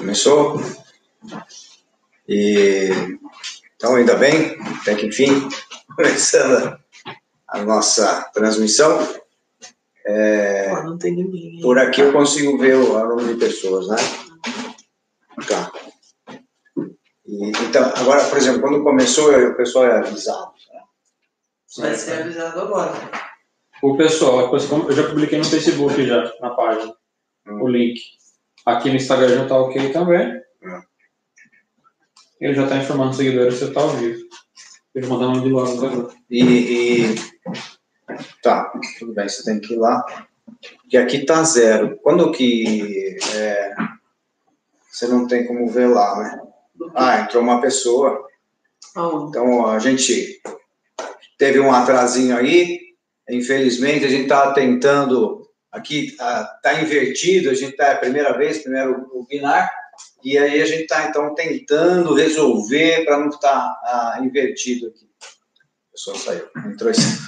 Começou? E então, ainda bem, até que enfim, começando a nossa transmissão. É, Pô, não tem ninguém. por aqui eu consigo ver o número de pessoas, né? Tá. E, então, agora, por exemplo, quando começou, o pessoal é avisado. né? Vai ser avisado agora. O pessoal, eu já publiquei no Facebook já, na página, Hum. o link. Aqui no Instagram já tá ok também. Ele já tá informando os seguidores que você tá ao vivo. Ele mandar um de lá no Instagram. E, e- tá, tudo bem, você tem que ir lá. Porque aqui tá zero. Quando que é, você não tem como ver lá, né? Ah, entrou uma pessoa. Então a gente teve um atrasinho aí. Infelizmente a gente tá tentando aqui ah, tá invertido. A gente tá é a primeira vez, primeiro o binar. E aí a gente tá então tentando resolver para não estar invertido aqui. A pessoa saiu, entrou esse.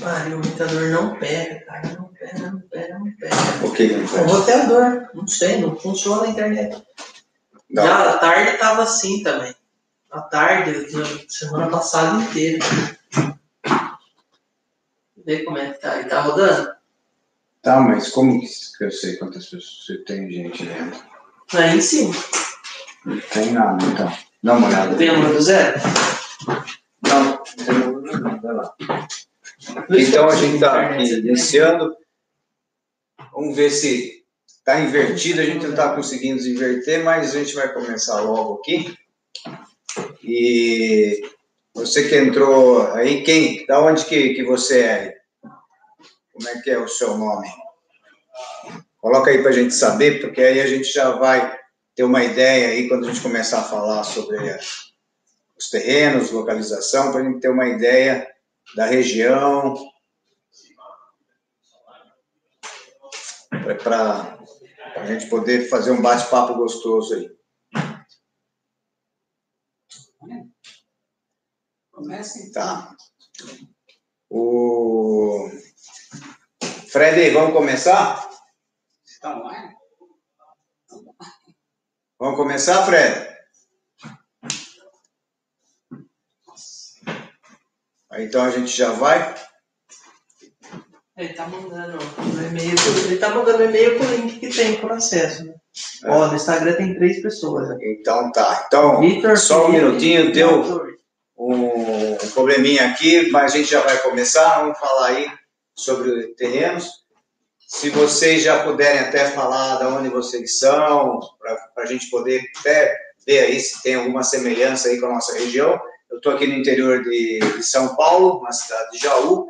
Pariu, o roteador não pega, cara. Não pega, não pega, não pega. O que não O foi? roteador, não sei, não funciona a internet. Não. Já à tarde tava assim também. À tarde, na semana passada inteira. Vê como é que tá. Ele tá rodando? Tá, mas como que eu sei quantas pessoas se tem gente dentro? Aí em cima. Não tem nada, então. Dá uma olhada. Vem o número do zero? Não, não tem número não, vai lá. Então a gente está aqui iniciando. Vamos ver se está invertido. A gente não está conseguindo desinverter, mas a gente vai começar logo aqui. E você que entrou aí, quem? Da onde que, que você é? Como é que é o seu nome? Coloca aí para a gente saber, porque aí a gente já vai ter uma ideia aí quando a gente começar a falar sobre os terrenos, localização, para a gente ter uma ideia da região, para a gente poder fazer um bate-papo gostoso aí. Comecem. Tá. O Fred, vamos começar? Estão online? Vamos começar, Fred? Aí, Então a gente já vai. Ele tá mandando no e-mail. Ele tá mandando e-mail com o link que tem por acesso. Né? É. Ó, no Instagram tem três pessoas. né? Então tá. Então, Vitor só um minutinho, deu um, um probleminha aqui, mas a gente já vai começar. Vamos falar aí sobre terrenos. Se vocês já puderem até falar de onde vocês são, para a gente poder até ver aí se tem alguma semelhança aí com a nossa região. Eu estou aqui no interior de, de São Paulo, na cidade de Jaú,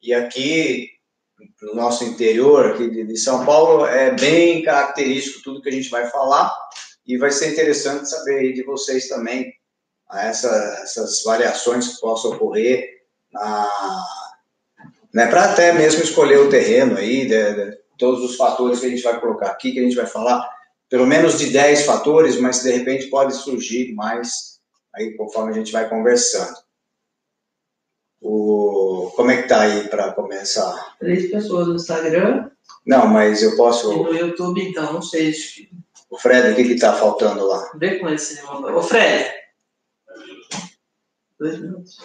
e aqui no nosso interior aqui de, São Paulo é bem característico tudo que a gente vai falar e vai ser interessante saber de vocês também essa, essas variações que possam ocorrer na, né, para até mesmo escolher o terreno aí, de, de, todos os fatores que a gente vai colocar aqui, que a gente vai falar, pelo menos de 10 fatores, mas de repente pode surgir mais aí conforme a gente vai conversando. O, como é que tá aí para começar? Três pessoas no Instagram Não, mas eu e posso. no YouTube, então, não sei. O Fred, o que que tá faltando lá? Vê com esse. Ô, Fred. Dois minutos.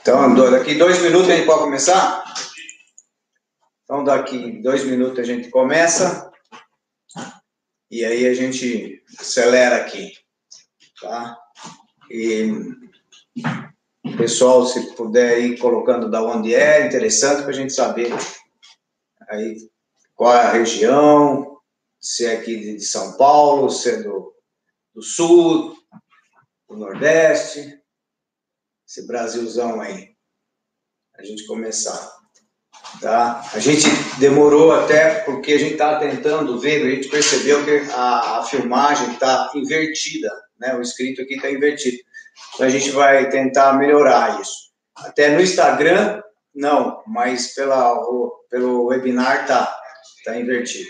Então, daqui dois minutos a gente pode começar? Então, daqui dois minutos a gente começa. E aí a gente acelera aqui. Tá? E pessoal, se puder ir colocando da onde é, interessante para a gente saber aí qual é a região, se é aqui de São Paulo, se é do, do Sul, do Nordeste, esse Brasilzão aí, a gente começar. Tá? A gente demorou até porque a gente estava tentando ver, a gente percebeu que a, a filmagem está invertida, né? o escrito aqui está invertido. Então a gente vai tentar melhorar isso. Até no Instagram, não, mas pela, pelo webinar tá, tá invertido.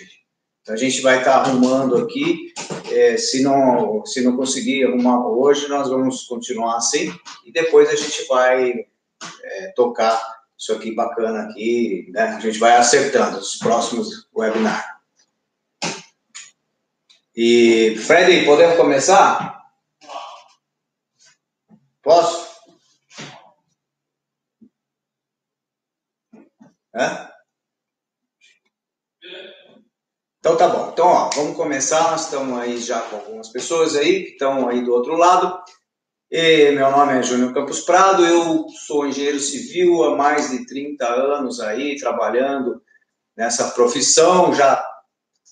Então a gente vai estar arrumando aqui. eh, se, não, se não conseguir arrumar hoje, nós vamos continuar assim. E depois a gente vai é, tocar isso aqui bacana aqui, né? A gente vai acertando os próximos webinars. E, Fred, podemos começar? Posso? Então tá bom. Então, ó, vamos começar. Nós estamos aí já com algumas pessoas aí que estão aí do outro lado. E meu nome é Júnior Campos Prado, eu sou engenheiro civil há mais de 30 anos aí, trabalhando nessa profissão. Já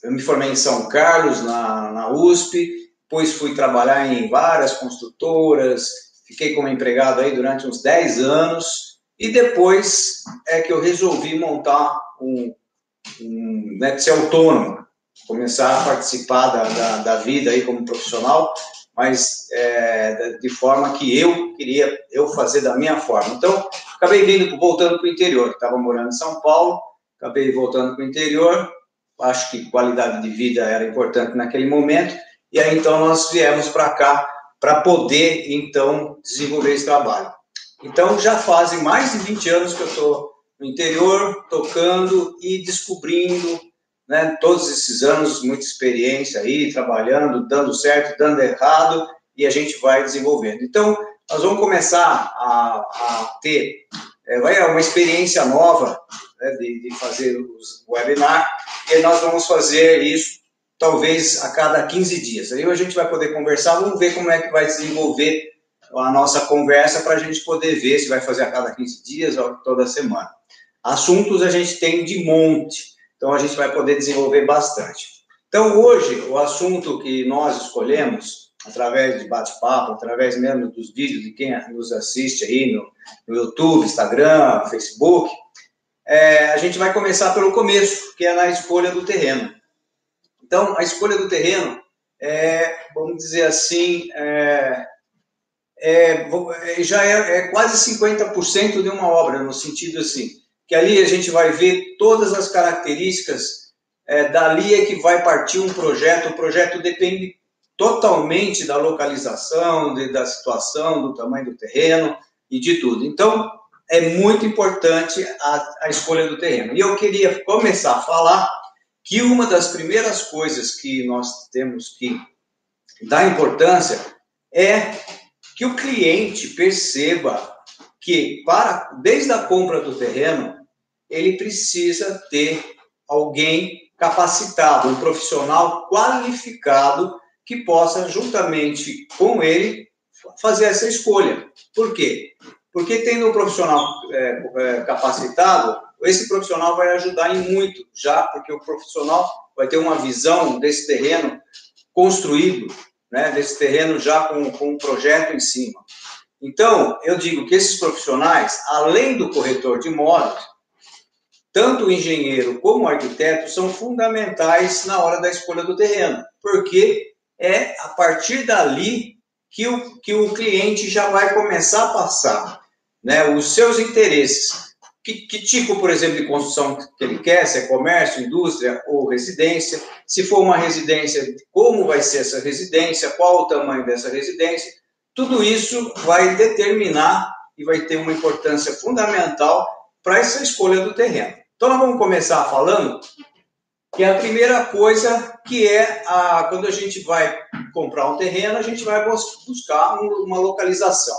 eu me formei em São Carlos, na, na USP, depois fui trabalhar em várias construtoras, fiquei como empregado aí durante uns 10 anos, e depois é que eu resolvi montar um, um né, ser autônomo, começar a participar da, da, da vida aí como profissional, mas é, de forma que eu queria eu fazer da minha forma. Então, acabei vindo, voltando para o interior. Estava morando em São Paulo, acabei voltando para o interior. Acho que qualidade de vida era importante naquele momento. E aí, então, nós viemos para cá para poder, então, desenvolver esse trabalho. Então, já fazem mais de 20 anos que eu estou no interior, tocando e descobrindo né, todos esses anos, muita experiência aí, trabalhando, dando certo, dando errado, e a gente vai desenvolvendo. Então, nós vamos começar a, a ter é, vai uma experiência nova né, de, de, fazer os webinar, e nós vamos fazer isso talvez a cada 15 dias. Aí a gente vai poder conversar, vamos ver como é que vai desenvolver a nossa conversa para a gente poder ver se vai fazer a cada 15 dias ou toda semana. Assuntos a gente tem de monte. Então a gente vai poder desenvolver bastante. Então hoje o assunto que nós escolhemos através de bate-papo, através mesmo dos vídeos de quem nos assiste aí no, no YouTube, Instagram, Facebook, é, a gente vai começar pelo começo, que é na escolha do terreno. Então a escolha do terreno é, vamos dizer assim, é, é, é já é, é quase 50% de uma obra, no sentido assim, que ali a gente vai ver todas as características, é, dali é que vai partir um projeto, o projeto depende totalmente da localização, de, da situação, do tamanho do terreno e de tudo. Então, é muito importante a, a escolha do terreno. E eu queria começar a falar que uma das primeiras coisas que nós temos que dar importância é que o cliente perceba que para desde a compra do terreno ele precisa ter alguém capacitado, um profissional qualificado que possa juntamente com ele fazer essa escolha. Por quê? Porque tendo um profissional é, é, capacitado, esse profissional vai ajudar em muito, já porque o profissional vai ter uma visão desse terreno construído, né, desse terreno já com, com um projeto em cima. Então, eu digo que esses profissionais, além do corretor de imóveis, tanto o engenheiro como o arquiteto são fundamentais na hora da escolha do terreno, porque é a partir dali que o, que o cliente já vai começar a passar né, os seus interesses. Que, que, tipo, por exemplo, de construção que ele quer, se é comércio, indústria ou residência. Se for uma residência, como vai ser essa residência, qual o tamanho dessa residência. Tudo isso vai determinar e vai ter uma importância fundamental para essa escolha do terreno. Então, nós vamos começar falando que a primeira coisa que é a, quando a gente vai comprar um terreno, a gente vai buscar uma localização.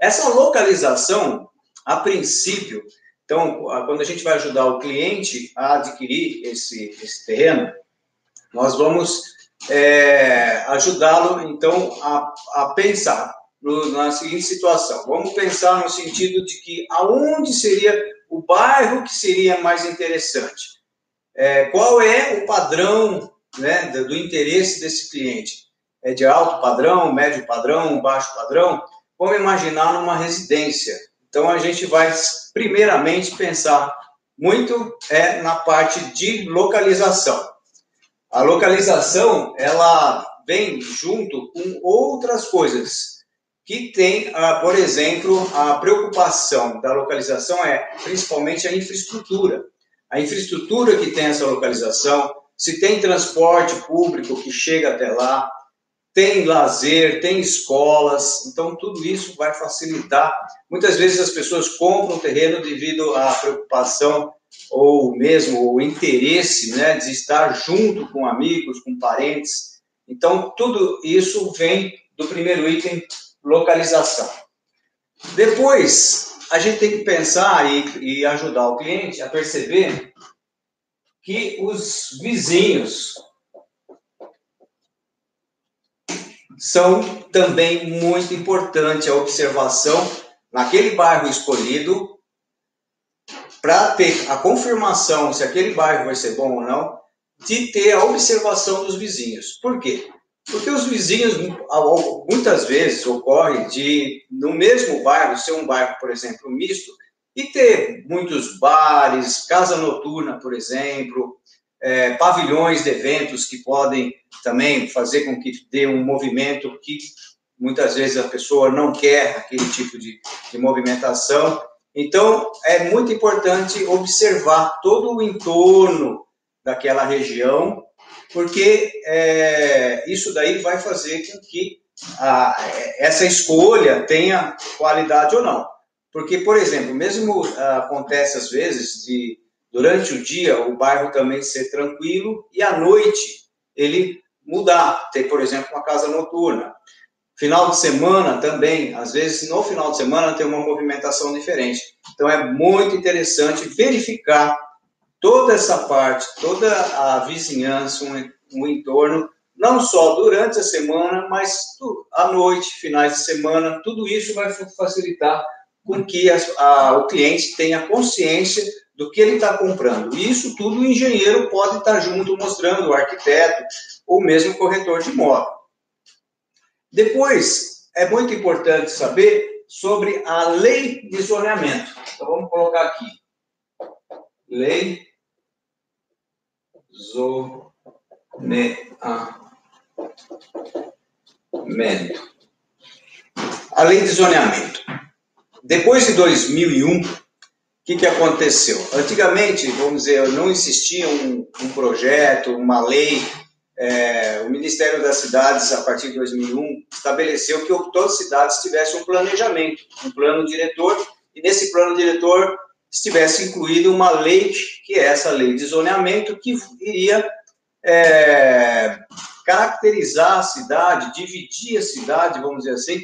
Essa localização, a princípio, então, quando a gente vai ajudar o cliente a adquirir esse, esse terreno, nós vamos é, ajudá-lo, então, a, a pensar no, na seguinte situação. Vamos pensar no sentido de que aonde seria o bairro que seria mais interessante. É, qual é o padrão né, do, do interesse desse cliente? É de alto padrão, médio padrão, baixo padrão? Vamos imaginar numa residência. Então a gente vai primeiramente pensar muito é na parte de localização. A localização ela vem junto com outras coisas que tem, ah, por exemplo, a preocupação da localização é principalmente a infraestrutura. A infraestrutura que tem essa localização, se tem transporte público que chega até lá, tem lazer, tem escolas, então tudo isso vai facilitar. Muitas vezes as pessoas compram terreno devido à preocupação ou mesmo o interesse né, de estar junto com amigos, com parentes. Então, tudo isso vem do primeiro item, localização. Depois, a gente tem que pensar e, e ajudar o cliente a perceber que os vizinhos são também muito importante a observação naquele bairro escolhido para ter a confirmação se aquele bairro vai ser bom ou não, de ter a observação dos vizinhos. Por quê? Porque os vizinhos, muitas vezes, ocorre de, no mesmo bairro, ser um bairro, por exemplo, misto, e ter muitos bares, casa noturna, por exemplo, é, pavilhões de eventos que podem também fazer com que dê um movimento que muitas vezes a pessoa não quer aquele tipo de, de movimentação. Então, é muito importante observar todo o entorno daquela região, porque é, isso daí vai fazer com que a, essa escolha tenha qualidade ou não. Porque, por exemplo, mesmo acontece às vezes de durante o dia o bairro também ser tranquilo e à noite ele mudar, ter, por exemplo, uma casa noturna. Final de semana também, às vezes no final de semana tem uma movimentação diferente. Então é muito interessante verificar toda essa parte, toda a vizinhança, o entorno, não só durante a semana, mas à noite, finais de semana, tudo isso vai facilitar com que a, a, o cliente tenha consciência do que ele está comprando. E isso tudo o engenheiro pode estar tá junto mostrando, o arquiteto ou mesmo o corretor de imóvel. Depois, é muito importante saber sobre a lei de zoneamento. Então vamos colocar aqui. Lei zoneamento. A lei de zoneamento. Depois de 2001, que, que aconteceu? Antigamente, vamos dizer, não existia um, um projeto, uma lei. É, o Ministério das Cidades, a partir de 2001, estabeleceu que todas as cidades tivessem um planejamento, um plano diretor, e nesse plano diretor estivesse incluído uma lei, que é essa lei de zoneamento, que iria é, caracterizar a cidade, dividir a cidade, vamos dizer assim,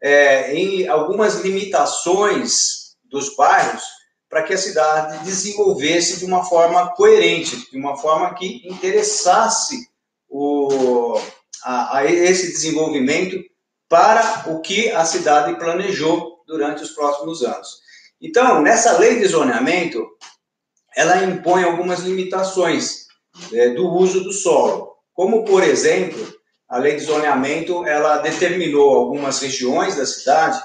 é, em algumas limitações dos bairros para que a cidade desenvolvesse de uma forma coerente, de uma forma que interessasse o, a, a esse desenvolvimento para o que a cidade planejou durante os próximos anos. Então, nessa lei de zoneamento, ela impõe algumas limitações é, do uso do solo, como, por exemplo, a lei de zoneamento, ela determinou algumas regiões da cidade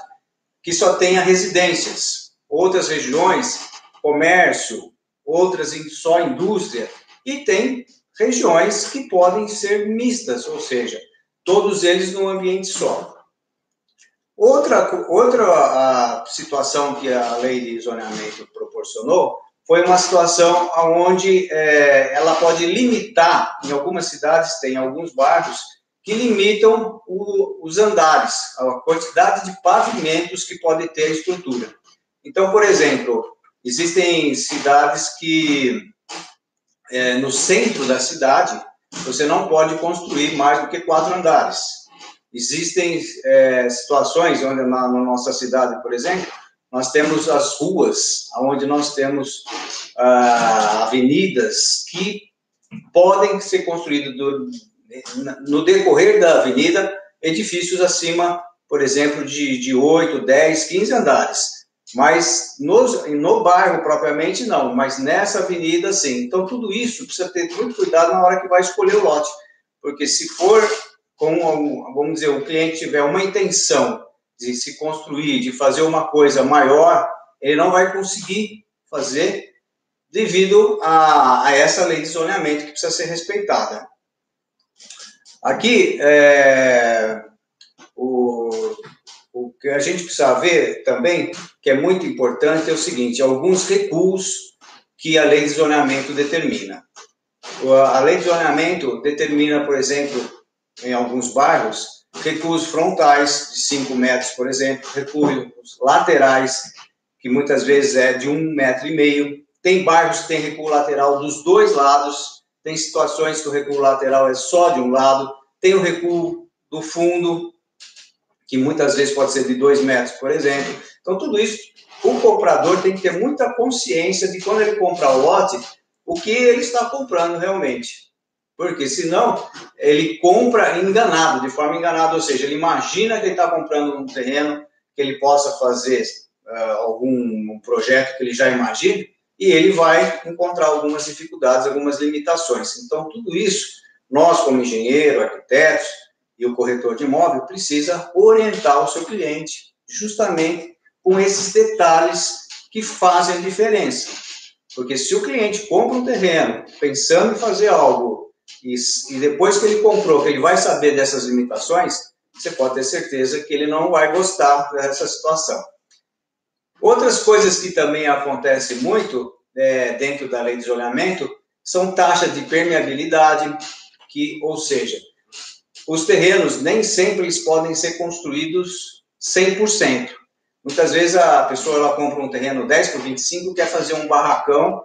que só tenha residências, outras regiões, comércio, outras só indústria, e tem regiões que podem ser mistas, ou seja, todos eles num ambiente só. Outra, outra situação que a lei de zoneamento proporcionou foi uma situação onde é, ela pode limitar, em algumas cidades, tem alguns bairros, que limitam o, os andares, a quantidade de pavimentos que pode ter a estrutura. Então, por exemplo, existem cidades que é, no centro da cidade você não pode construir mais do que quatro andares. Existem é, situações onde na, na, nossa cidade, por exemplo, nós temos as ruas, onde nós temos ah, avenidas que podem ser construídas no decorrer da avenida edifícios acima, por exemplo, de, de 8, 10, 15 andares. Mas no, no bairro propriamente não, mas nessa avenida sim. Então tudo isso precisa ter muito cuidado na hora que vai escolher o lote, porque se for com, vamos dizer, o cliente tiver uma intenção de se construir, de fazer uma coisa maior, ele não vai conseguir fazer devido a, a essa lei de zoneamento que precisa ser respeitada. Aqui, é, que a gente precisa ver também, que é muito importante, é o seguinte: alguns recuos que a lei de zoneamento determina. A lei de zoneamento determina, por exemplo, em alguns bairros, recuos frontais de 5 metros, por exemplo, recuos laterais, que muitas vezes é de um metro e meio. Tem bairros que tem recuo lateral dos dois lados, tem situações que o recuo lateral é só de um lado, tem o recuo do fundo, que muitas vezes pode ser de dois metros, por exemplo. Então, tudo isso, o comprador tem que ter muita consciência de quando ele comprar o lote, o que ele está comprando realmente. Porque senão ele compra enganado, de forma enganada, ou seja, ele imagina que ele está comprando um terreno que ele possa fazer uh, algum projeto que ele já imagina, e ele vai encontrar algumas dificuldades, algumas limitações. Então, tudo isso, nós como engenheiro, arquitetos e o corretor de imóvel, precisa orientar o seu cliente justamente com esses detalhes que fazem a diferença. Porque se o cliente compra um terreno pensando em fazer algo e, e depois que ele comprou, que ele vai saber dessas limitações, você pode ter certeza que ele não vai gostar dessa situação. Outras coisas que também acontecem muito é, dentro da lei de isolamento são taxas de permeabilidade, que, ou seja, os terrenos nem sempre eles podem ser construídos 100%. Muitas vezes a pessoa ela compra um terreno 10 por 25 quer fazer um barracão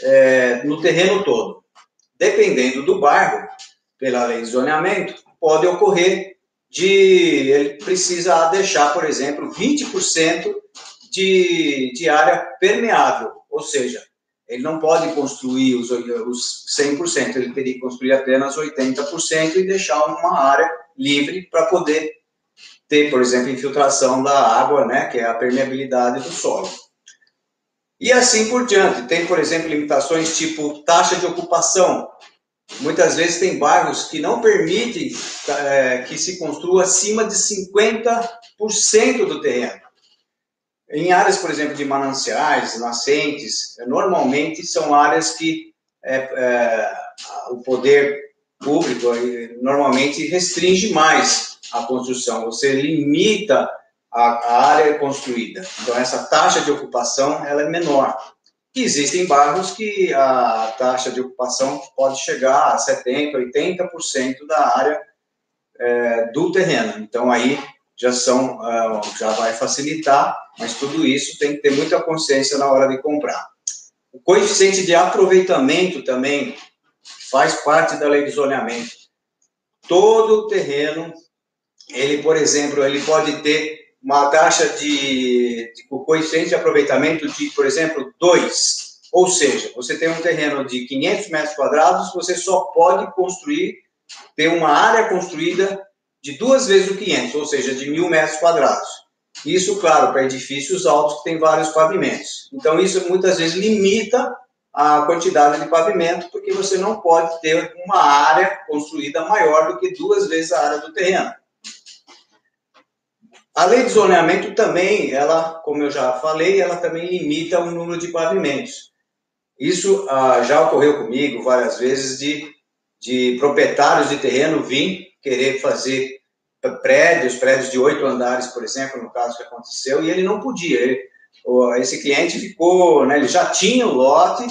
é, no terreno todo dependendo do bairro, pela lei de zoneamento, pode ocorrer de ele precisa deixar, por exemplo, 20% de, de área permeável, ou seja, ele não pode construir os, os 100%, ele teria que construir apenas 80% e deixar uma área livre para poder ter, por exemplo, infiltração da água, né, que é a permeabilidade do solo. E assim por diante. Tem, por exemplo, limitações tipo taxa de ocupação. Muitas vezes tem bairros que não permitem é, que se construa acima de 50% do terreno. Em áreas, por exemplo, de mananciais, nascentes, normalmente são áreas que é, é, o poder público normalmente restringe mais a construção. Você limita a, a área construída. Então, essa taxa de ocupação ela é menor. E existem bairros que a taxa de ocupação pode chegar a 70%, 80% da área é, do terreno. Então, aí já, são, uh, já vai facilitar, mas tudo isso tem que ter muita consciência na hora de comprar. O coeficiente de aproveitamento também faz parte da lei de zoneamento. Todo terreno, ele, por exemplo, ele pode ter uma taxa de, de coeficiente de aproveitamento de, por exemplo, 2. Ou seja, você tem um terreno de 500 metros quadrados, você só pode construir, ter uma área construída de duas vezes o 500, ou seja, de mil metros quadrados. Isso, claro, para edifícios altos que têm vários pavimentos. Então, isso muitas vezes limita a quantidade de pavimento, porque você não pode ter uma área construída maior do que duas vezes a área do terreno. A lei de zoneamento também, ela, como eu já falei, ela também limita o número de pavimentos. Isso ah, já ocorreu comigo várias vezes de, de proprietários de terreno vir querer fazer prédios, prédios de oito andares, por exemplo, no caso que aconteceu, e ele não podia. Ele, esse cliente ficou, né, ele já tinha o lote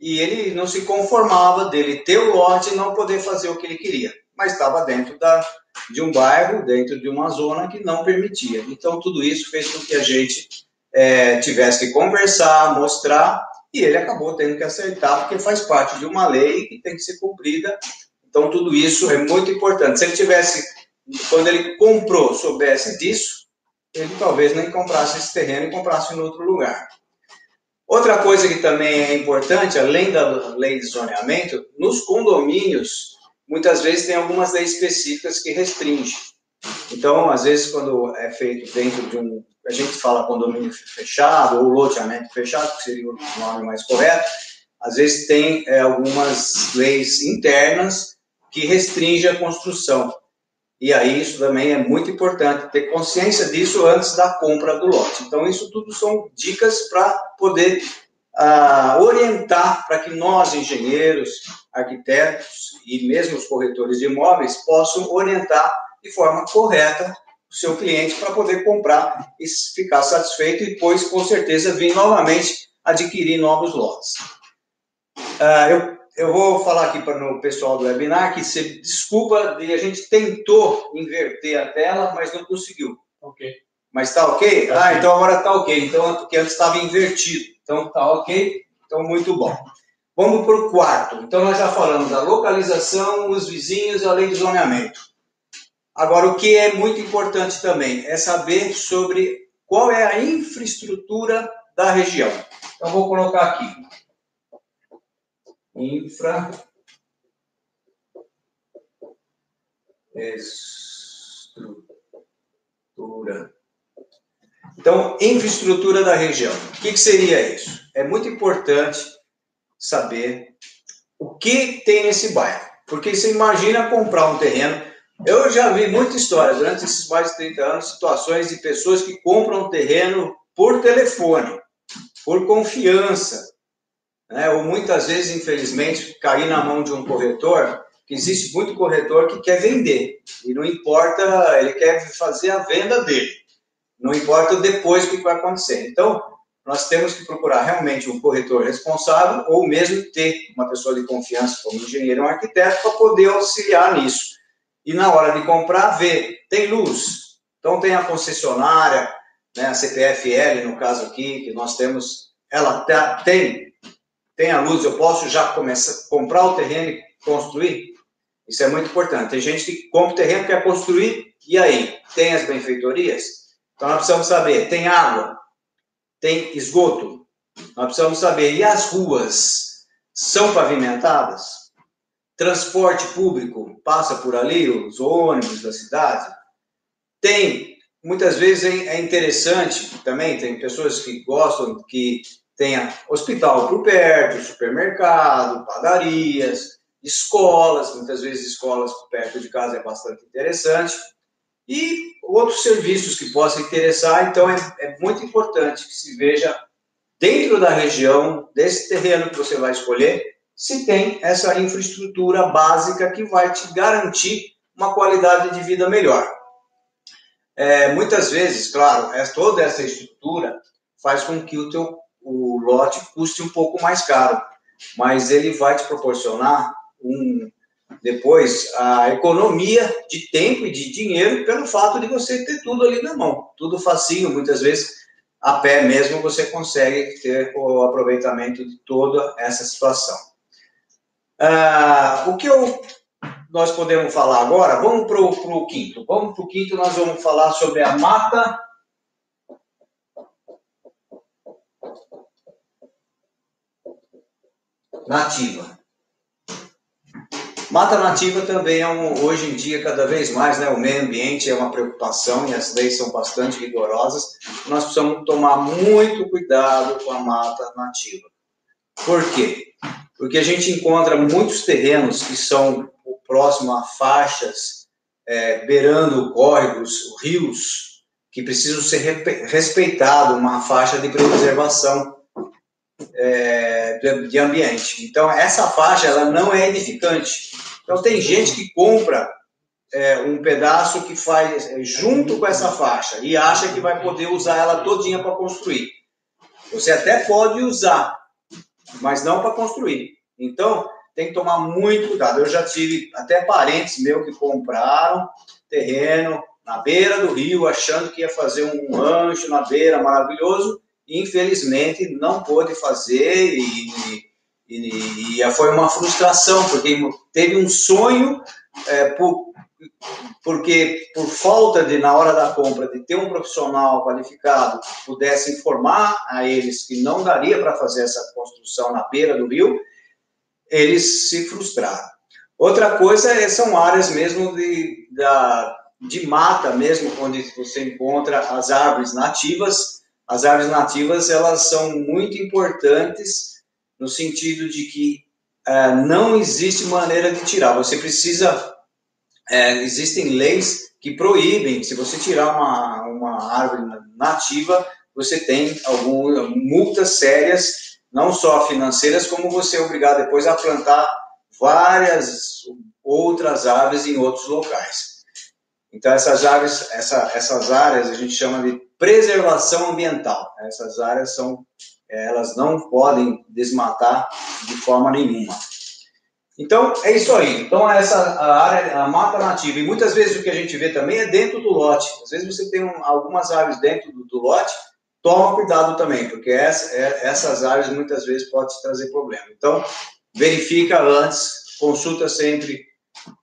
e ele não se conformava dele ter o lote e não poder fazer o que ele queria, mas estava dentro da, de um bairro, dentro de uma zona que não permitia. Então, tudo isso fez com que a gente é, tivesse que conversar, mostrar, e ele acabou tendo que aceitar, porque faz parte de uma lei que tem que ser cumprida. Então, tudo isso é muito importante. Se ele tivesse, quando ele comprou, soubesse disso, ele talvez nem comprasse esse terreno e comprasse em outro lugar. Outra coisa que também é importante, além da lei de zoneamento, nos condomínios, muitas vezes tem algumas leis específicas que restringem. Então, às vezes, quando é feito dentro de um, a gente fala condomínio fechado ou loteamento fechado, que seria o nome mais correto, às vezes tem é, algumas leis internas que restringem a construção. E aí isso também é muito importante ter consciência disso antes da compra do lote. Então, isso tudo são dicas para poder uh, orientar para que nós, engenheiros, arquitetos e mesmo os corretores de imóveis possam orientar de forma correta o seu cliente para poder comprar e ficar satisfeito e depois, com certeza, vir novamente adquirir novos lotes. Uh, eu eu vou falar aqui para o pessoal do webinar que se desculpa, a gente tentou inverter a tela, mas não conseguiu. Ok. Mas está ok? Tá ah, então agora está ok. Então, porque antes estava invertido. Então está ok. Então, muito bom. Vamos para o quarto. Então, nós já falamos da localização, os vizinhos a lei de zoneamento. Agora, o que é muito importante também é saber sobre qual é a infraestrutura da região. Então, vou colocar aqui. Infra. Estrutura. Então, infraestrutura da região. O que, que seria isso? É muito importante saber o que tem nesse bairro. Porque você imagina comprar um terreno. Eu já vi muita história durante esses mais de 30 anos, situações de pessoas que compram um terreno por telefone, por confiança, né? ou muitas vezes, infelizmente, cair na mão de um corretor, que existe muito corretor que quer vender, e não importa, ele quer fazer a venda dele, não importa depois o que vai acontecer. Então, nós temos que procurar realmente um corretor responsável, ou mesmo ter uma pessoa de confiança, como um engenheiro ou um arquiteto, para poder auxiliar nisso. E na hora de comprar, ver, tem luz, então tem a concessionária, né, a CPFL, no caso aqui, que nós temos, ela tá, tem, tem a luz, eu posso já começar comprar o terreno e construir? Isso é muito importante. Tem gente que compra o terreno, quer construir, e aí? Tem as benfeitorias? Então nós precisamos saber, tem água? Tem esgoto? Nós precisamos saber, e as ruas são pavimentadas? Transporte público passa por ali, os ônibus da cidade? Tem muitas vezes é interessante também, tem pessoas que gostam que tenha hospital por perto, supermercado, padarias, escolas, muitas vezes escolas perto de casa é bastante interessante, e outros serviços que possam interessar, então é, é muito importante que se veja dentro da região, desse terreno que você vai escolher, se tem essa infraestrutura básica que vai te garantir uma qualidade de vida melhor. É, muitas vezes, claro, é, toda essa estrutura faz com que o teu o lote custe um pouco mais caro, mas ele vai te proporcionar um, depois a economia de tempo e de dinheiro pelo fato de você ter tudo ali na mão, tudo facinho, muitas vezes a pé mesmo você consegue ter o aproveitamento de toda essa situação. Ah, o que eu nós podemos falar agora, vamos para o quinto. Vamos para o quinto, nós vamos falar sobre a mata. Nativa. Mata nativa também é um, hoje em dia, cada vez mais, né, o meio ambiente é uma preocupação e as leis são bastante rigorosas. Nós precisamos tomar muito cuidado com a mata nativa. Por quê? Porque a gente encontra muitos terrenos que são próximo a faixas é, beirando córregos, rios, que precisam ser respeitados, uma faixa de preservação é, de, ambiente. Então, essa faixa ela não é edificante. Então, tem gente que compra é, um pedaço que faz é, junto com essa faixa e acha que vai poder usar ela todinha para construir. Você até pode usar, mas não para construir. Então, tem que tomar muito cuidado. Eu já tive até parentes meus que compraram terreno na beira do rio, achando que ia fazer um rancho na beira maravilhoso, infelizmente não pôde fazer, e, e, e foi uma frustração, porque teve um sonho, é, por, porque por falta de, na hora da compra, de ter um profissional qualificado que pudesse informar a eles que não daria para fazer essa construção na beira do rio, eles se frustraram. Outra coisa é, são áreas mesmo de, da, de mata mesmo, onde você encontra as árvores nativas. As árvores nativas, elas são muito importantes no sentido de que é, não existe maneira de tirar. Você precisa... É, existem leis que proíbem, se você tirar uma, uma árvore nativa, você tem algumas multas sérias não só financeiras, como você é obrigado depois a plantar várias outras árvores em outros locais. Então, essas árvores, essa, essas áreas a gente chama de preservação ambiental. Essas áreas são, elas não podem desmatar de forma nenhuma. Então, é isso aí. Então, essa a área, a mata nativa. E muitas vezes o que a gente vê também é dentro do lote. Às vezes você tem um, algumas árvores dentro do, do, lote, toma cuidado também, porque essa, é, essas árvores muitas vezes podem trazer problema. Então, verifica antes, consulta sempre,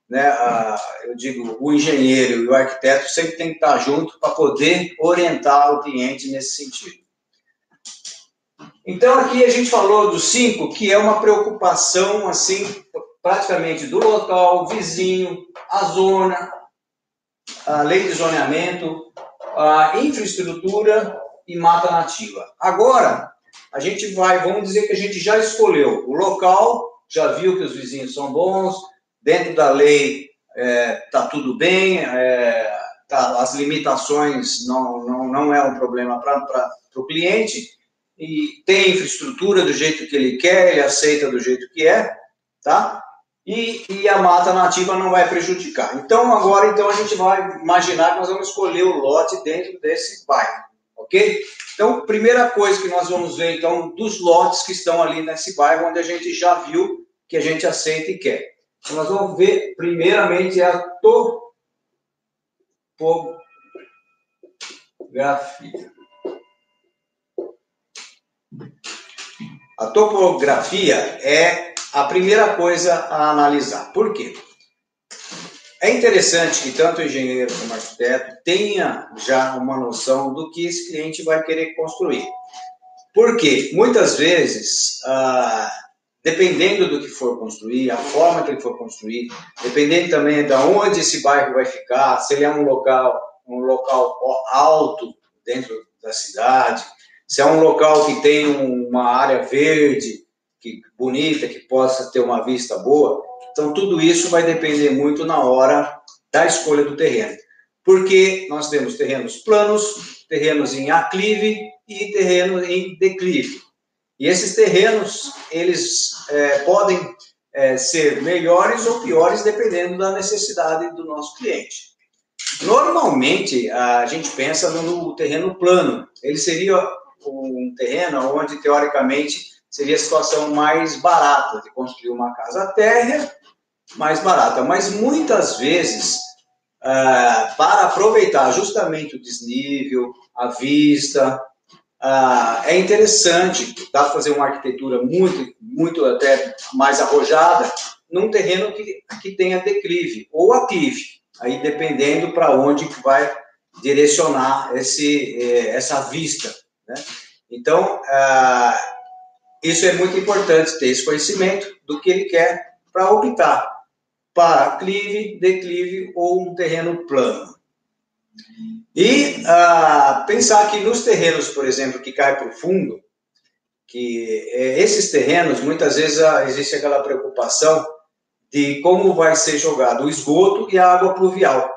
né, a, eu digo, o engenheiro e o arquiteto sempre tem que estar junto para poder orientar o cliente nesse sentido. Então, aqui a gente falou do cinco, que é uma preocupação, assim, praticamente do local, vizinho, a zona, a lei de zoneamento, a infraestrutura e mata nativa. Agora, a gente vai, vamos dizer que a gente já escolheu o local, já viu que os vizinhos são bons, dentro da lei está é, tá tudo bem, é, tá, as limitações não, não, não é um problema para o cliente, e tem infraestrutura do jeito que ele quer, ele aceita do jeito que é, tá? E, e, a mata nativa não vai prejudicar. Então, agora, então, a gente vai imaginar que nós vamos escolher o lote dentro desse bairro, ok? Então, primeira coisa que nós vamos ver, então, dos lotes que estão ali nesse bairro, onde a gente já viu que a gente aceita e quer. Então, nós vamos ver, primeiramente, a topografia. A topografia é a primeira coisa a analisar. Por quê? É interessante que tanto o engenheiro como o arquiteto tenha já uma noção do que esse cliente vai querer construir. Porque muitas vezes, ah, dependendo do que for construir, a forma que ele for construir, dependendo também de onde esse bairro vai ficar, se ele é um local, um local alto dentro da cidade, se é um local que tem uma área verde, que bonita, que possa ter uma vista boa. Então, tudo isso vai depender muito na hora da escolha do terreno. Porque nós temos terrenos planos, terrenos em aclive e terrenos em declive. E esses terrenos, eles é, podem é, ser melhores ou piores dependendo da necessidade do nosso cliente. Normalmente, a gente pensa no terreno plano. Ele seria um terreno onde, teoricamente, seria a situação mais barata de construir uma casa térrea, mais barata. Mas muitas vezes, uh, para aproveitar justamente o desnível, a vista, uh, é interessante, dá para fazer uma arquitetura muito, muito até mais arrojada, num terreno que, que tenha declive ou aclive, aí dependendo para onde que vai direcionar esse, eh, essa vista. Né? Então, ah, isso é muito importante, ter esse conhecimento do que ele quer para optar para clive, declive ou um terreno plano. E ah, pensar que nos terrenos, por exemplo, que cai para o fundo, que é, esses terrenos, muitas vezes ah, existe aquela preocupação de como vai ser jogado o esgoto e a água pluvial.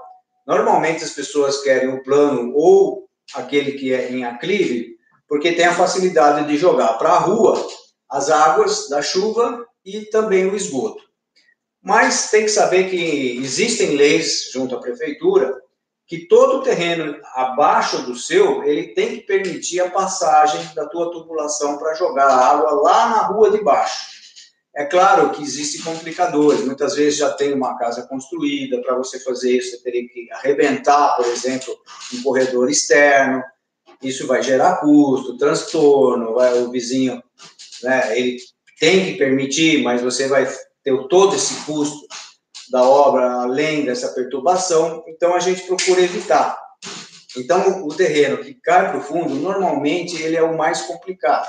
Normalmente as pessoas querem o plano ou aquele que é em aclive, porque tem a facilidade de jogar para a rua as águas da chuva e também o esgoto. Mas tem que saber que existem leis junto à prefeitura que todo terreno abaixo do seu, ele tem que permitir a passagem da tua tubulação para jogar a água lá na rua de baixo. É claro que existem complicadores, muitas vezes já tem uma casa construída, para você fazer isso você teria que arrebentar, por exemplo, um corredor externo, isso vai gerar custo, transtorno, vai, o vizinho, né, ele tem que permitir, mas você vai ter todo esse custo da obra além dessa perturbação, então a gente procura evitar. Então, o terreno que cai para o fundo, normalmente ele é o mais complicado.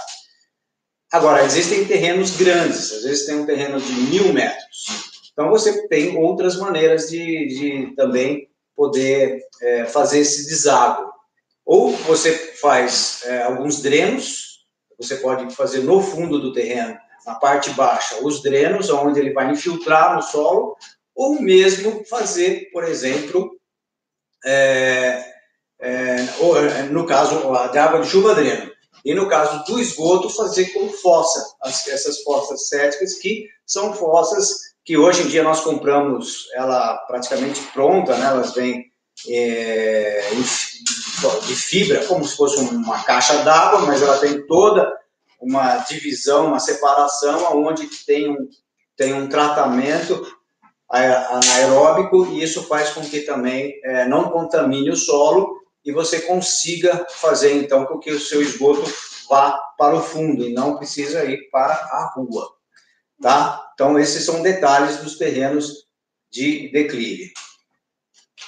Agora, existem terrenos grandes, às vezes tem um terreno de mil metros. Então, você tem outras maneiras de, de também poder é, fazer esse deságua. Ou você faz é, alguns drenos, você pode fazer no fundo do terreno, na parte baixa, os drenos, onde ele vai infiltrar no solo, ou mesmo fazer, por exemplo, é, é, ou, é, no caso de água de chuva dreno. E no caso do esgoto, fazer com fossa, as, essas fossas céticas, que são fossas que hoje em dia nós compramos ela praticamente pronta, né? elas vêm é, de fibra, como se fosse uma caixa d'água, mas ela tem toda uma divisão, uma separação, onde tem um, tem um tratamento anaeróbico e isso faz com que também é, não contamine o solo e você consiga fazer então com que o seu esgoto vá para o fundo e não precisa ir para a rua, tá? Então esses são detalhes dos terrenos de declive.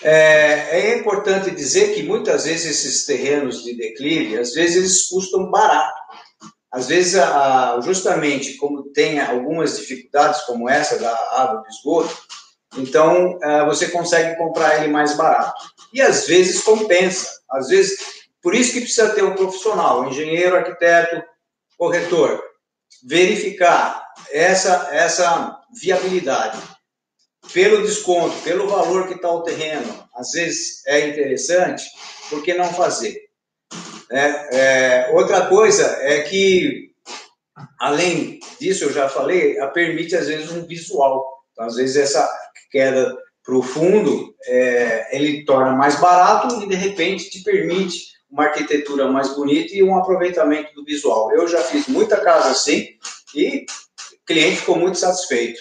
É, é, importante dizer que muitas vezes esses terrenos de declive, às vezes eles custam barato. Às vezes, justamente como tem algumas dificuldades como essa da água do esgoto, então é, você consegue comprar ele mais barato. E às vezes compensa. Às vezes, por isso que precisa ter um profissional, engenheiro, arquiteto, corretor, verificar essa, essa viabilidade pelo desconto, pelo valor que está o terreno, às vezes é interessante, por que não fazer? É, é, outra coisa é que, além disso, eu já falei, permite às vezes um visual. Então, às vezes essa queda para o fundo, é, ele torna mais barato e de repente te permite uma arquitetura mais bonita e um aproveitamento do visual. Eu já fiz muita casa assim e o cliente ficou muito satisfeito.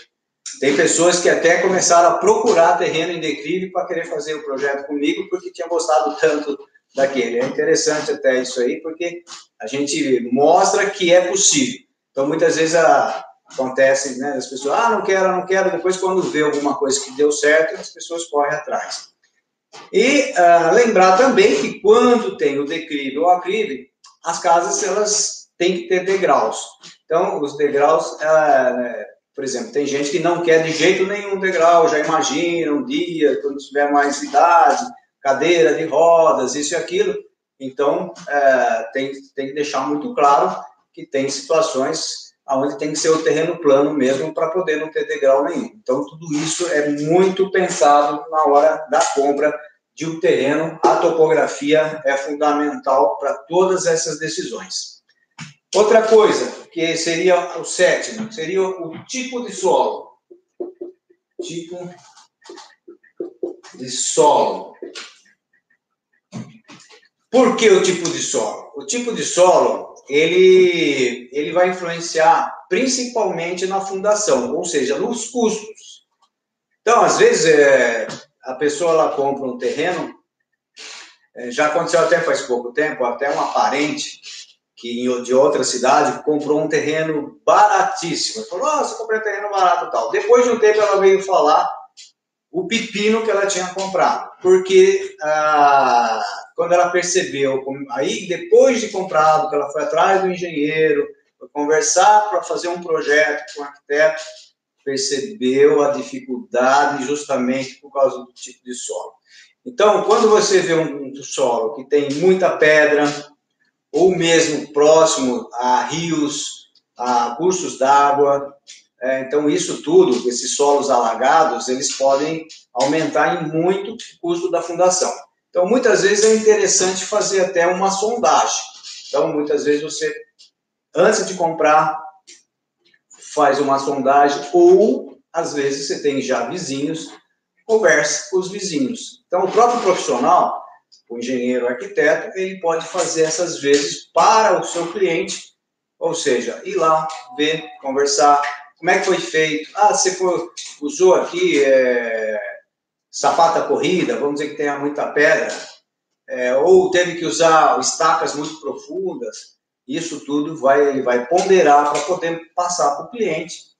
Tem pessoas que até começaram a procurar terreno em declive para querer fazer o projeto comigo, porque tinha gostado tanto daquele. É interessante até isso aí, porque a gente mostra que é possível. Então, muitas vezes a, acontece, né, as pessoas, ah, não quero, não quero, depois quando vê alguma coisa que deu certo, as pessoas correm atrás. E uh, lembrar também que quando tem o declive ou aclive, as casas, elas têm que ter degraus. Então, os degraus, uh, por exemplo, tem gente que não quer de jeito nenhum degrau, já imagina um dia, quando tiver mais idade, cadeira de rodas, isso e aquilo. Então, é, tem, tem que deixar muito claro que tem situações onde tem que ser o terreno plano mesmo para poder não ter degrau nenhum. Então, tudo isso é muito pensado na hora da compra de um terreno. A topografia é fundamental para todas essas decisões. Outra coisa, que seria o sétimo, seria o tipo de solo. Tipo de solo. Por que o tipo de solo? O tipo de solo, ele, ele vai influenciar principalmente na fundação, ou seja, nos custos. Então, às vezes, é, a pessoa ela compra um terreno, é, já aconteceu até faz pouco tempo, até uma parente que de outra cidade comprou um terreno baratíssimo. Falou, você comprou um terreno barato tal. Depois de um tempo ela veio falar o pepino que ela tinha comprado. Porque ah, quando ela percebeu, aí depois de comprado, que ela foi atrás do engenheiro, foi conversar para fazer um projeto com o arquiteto, percebeu a dificuldade justamente por causa do tipo de solo. Então, quando você vê um solo que tem muita pedra, ou mesmo próximo a rios, a cursos d'água. É, então, isso tudo, esses solos alagados, eles podem aumentar em muito o custo da fundação. Então, muitas vezes é interessante fazer até uma sondagem. Então, muitas vezes você, antes de comprar, faz uma sondagem, ou às vezes você tem já vizinhos, conversa com os vizinhos. Então, o próprio profissional, o engenheiro o arquiteto, ele pode fazer essas vezes para o seu cliente, ou seja, ir lá, ver, conversar, como é que foi feito. Ah, você usou aqui é, sapata corrida, vamos dizer que tenha muita pedra, é, ou teve que usar estacas muito profundas. Isso tudo vai, ele vai ponderar para poder passar para o cliente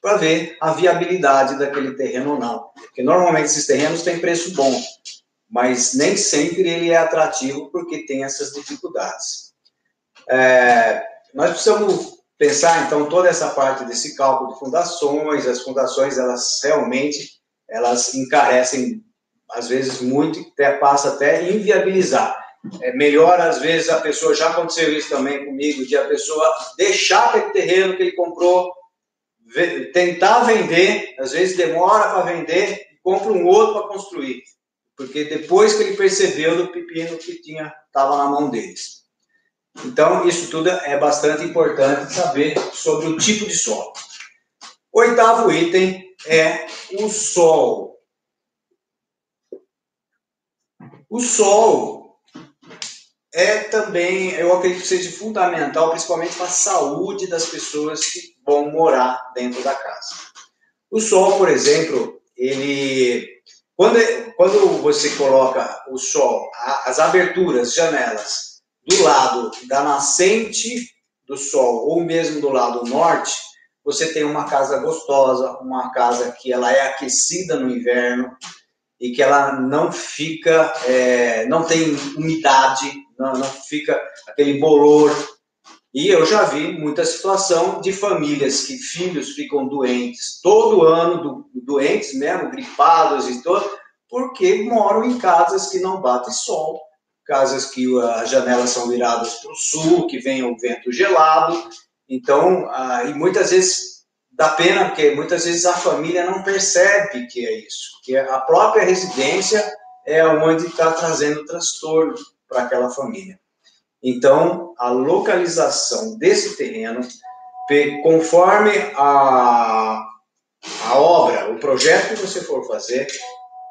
para ver a viabilidade daquele terreno ou não. Porque normalmente esses terrenos têm preço bom mas nem sempre ele é atrativo porque tem essas dificuldades. É, nós precisamos pensar então toda essa parte desse cálculo de fundações, as fundações elas realmente elas encarecem às vezes muito até passa até inviabilizar. É melhor às vezes a pessoa já aconteceu isso também comigo de a pessoa deixar aquele terreno que ele comprou tentar vender, às vezes demora para vender, compra um outro para construir porque depois que ele percebeu do pepino que tinha estava na mão deles. Então, isso tudo é bastante importante saber sobre o tipo de solo. Oitavo item é o sol. O sol é também, eu acredito que seja fundamental, principalmente para a saúde das pessoas que vão morar dentro da casa. O sol, por exemplo, ele quando, quando você coloca o sol, as aberturas, janelas, do lado da nascente do sol ou mesmo do lado norte, você tem uma casa gostosa, uma casa que ela é aquecida no inverno e que ela não fica, é, não tem umidade, não, não fica aquele bolor. E eu já vi muita situação de famílias que filhos ficam doentes todo ano, do, doentes mesmo, gripados e todo, porque moram em casas que não batem sol, casas que as janelas são viradas para o sul, que vem o vento gelado. Então, ah, e muitas vezes dá pena, porque muitas vezes a família não percebe que é isso, que a própria residência é onde está trazendo transtorno para aquela família. Então, a localização desse terreno, conforme a, a obra, o projeto que você for fazer,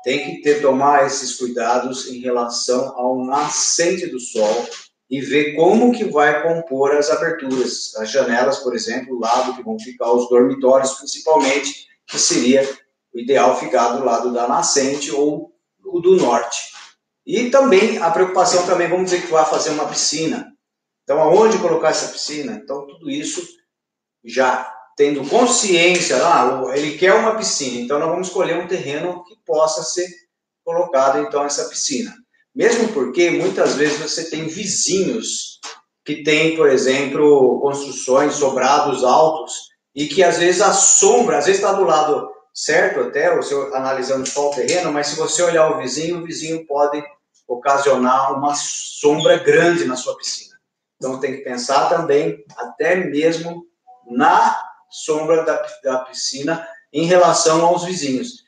tem que ter tomar esses cuidados em relação ao nascente do sol e ver como que vai compor as aberturas, as janelas, por exemplo, o lado que vão ficar os dormitórios, principalmente, que seria o ideal ficar do lado da nascente ou o do norte. E também a preocupação também, vamos dizer que vai fazer uma piscina. Então, aonde colocar essa piscina? Então, tudo isso já tendo consciência, ah, ele quer uma piscina, então nós vamos escolher um terreno que possa ser colocado então essa piscina. Mesmo porque muitas vezes você tem vizinhos que têm, por exemplo, construções, sobrados altos e que às vezes a sombra, às vezes está do lado certo até, você analisando só o terreno, mas se você olhar o vizinho, o vizinho pode ocasionar uma sombra grande na sua piscina. Então tem que pensar também até mesmo na sombra da, da piscina em relação aos vizinhos.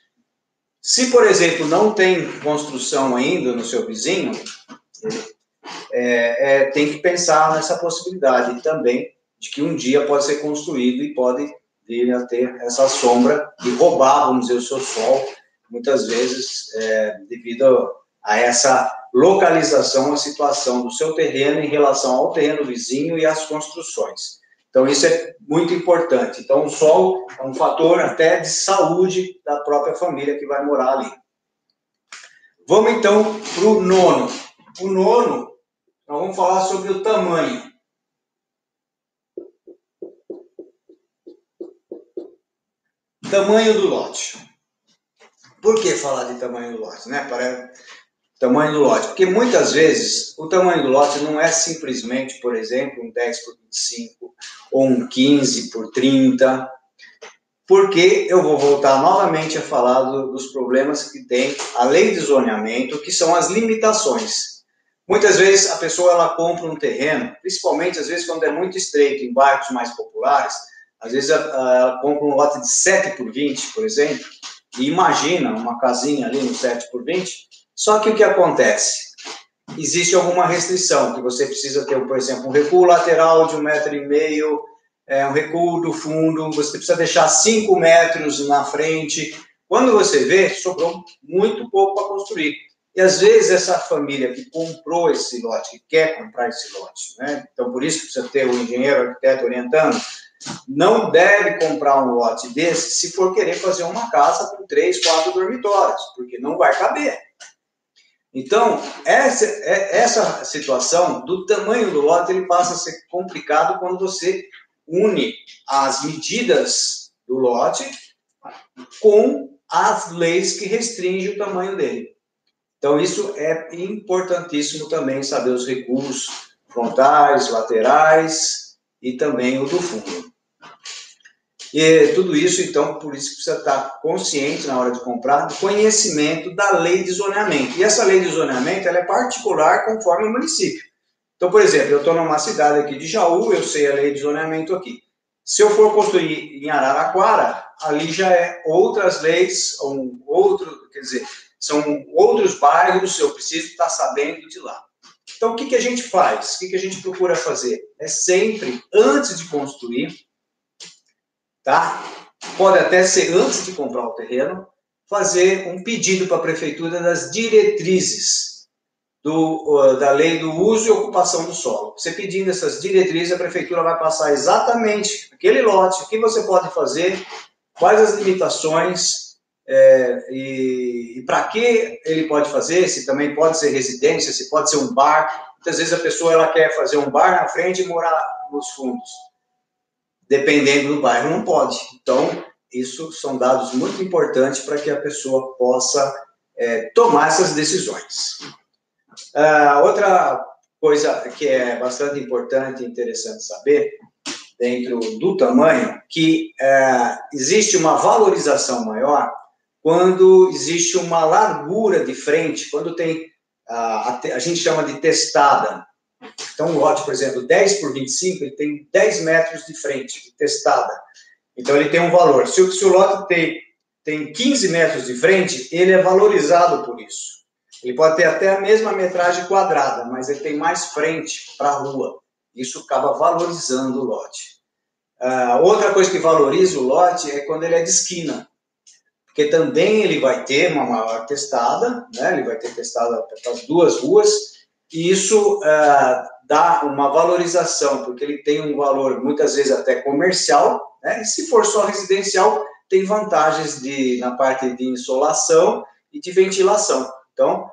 Se, por exemplo, não tem construção ainda no seu vizinho, é, é, tem que pensar nessa possibilidade também de que um dia pode ser construído e pode vir a ter essa sombra e roubar, vamos dizer, o seu sol, muitas vezes é, devido a essa localização, a situação do seu terreno em relação ao terreno vizinho e às construções. Então, isso é muito importante. Então, o sol é um fator até de saúde da própria família que vai morar ali. Vamos então para o nono. O nono, nós vamos falar sobre o tamanho. Tamanho do lote. Por que falar de tamanho do lote? Né? Para tamanho do lote. Porque muitas vezes o tamanho do lote não é simplesmente, por exemplo, um 10 por 25 ou um 15 por 30. Porque eu vou voltar novamente a falar do, dos problemas que tem a lei de zoneamento, que são as limitações. Muitas vezes a pessoa ela compra um terreno, principalmente às vezes quando é muito estreito em bairros mais populares, às vezes ela compra um lote de 7 por 20, por exemplo, e imagina uma casinha ali no 7 por 20, só que o que acontece? Existe alguma restrição, que você precisa ter, por exemplo, um recuo lateral de um metro e meio, é, um recuo do fundo, você precisa deixar cinco metros na frente. Quando você vê, sobrou muito pouco para construir. E às vezes essa família que comprou esse lote, que quer comprar esse lote, né? então por isso precisa ter o engenheiro, o arquiteto orientando, não deve comprar um lote desse se for querer fazer uma casa com três, quatro dormitórios, porque não vai caber. Então, essa, é, essa situação do tamanho do lote ele passa a ser complicado quando você une as medidas do lote com as leis que restringem o tamanho dele. Então, isso é importantíssimo também saber os recursos frontais, laterais e também o do fundo. E tudo isso, então, por isso precisa estar consciente na hora de comprar do conhecimento da lei de zoneamento. E essa lei de zoneamento ela é particular conforme o município. Então, por exemplo, eu estou numa cidade aqui de Jaú, eu sei a lei de zoneamento aqui. Se eu for construir em Araraquara, ali já é outras leis, um outro, quer dizer, são outros bairros, eu preciso estar sabendo de lá. Então, o que, que a gente faz? O que, que a gente procura fazer? É sempre, antes de construir, tá? Pode até ser antes de comprar o terreno, fazer um pedido para a prefeitura das diretrizes do, da lei do uso e ocupação do solo. Você pedindo essas diretrizes, a prefeitura vai passar exatamente aquele lote, o que você pode fazer quais as limitações é, e, e para que ele pode fazer, se também pode ser residência, se pode ser um bar. Muitas vezes a pessoa ela quer fazer um bar na frente e morar nos fundos. Dependendo do bairro, não pode. Então, isso são dados muito importantes para que a pessoa possa é, tomar essas decisões. Uh, outra coisa que é bastante importante e interessante saber, dentro do tamanho, que uh, existe uma valorização maior quando existe uma largura de frente, quando tem, uh, a, a, gente chama de testada. Então, um lote, por exemplo, 10 por 25, ele tem 10 metros de frente, de testada. Então, ele tem um valor. Se, se o lote tem, tem 15 metros de frente, ele é valorizado por isso. Ele pode ter até a mesma metragem quadrada, mas ele tem mais frente para a rua. Isso acaba valorizando o lote. Uh, outra coisa que valoriza o lote é quando ele é de esquina, porque também ele vai ter uma maior testada, né? ele vai ter testada as duas ruas, e isso uh, dá uma valorização, porque ele tem um valor muitas vezes até comercial, né? e se for só residencial, tem vantagens de, na parte de insolação e de ventilação. Então,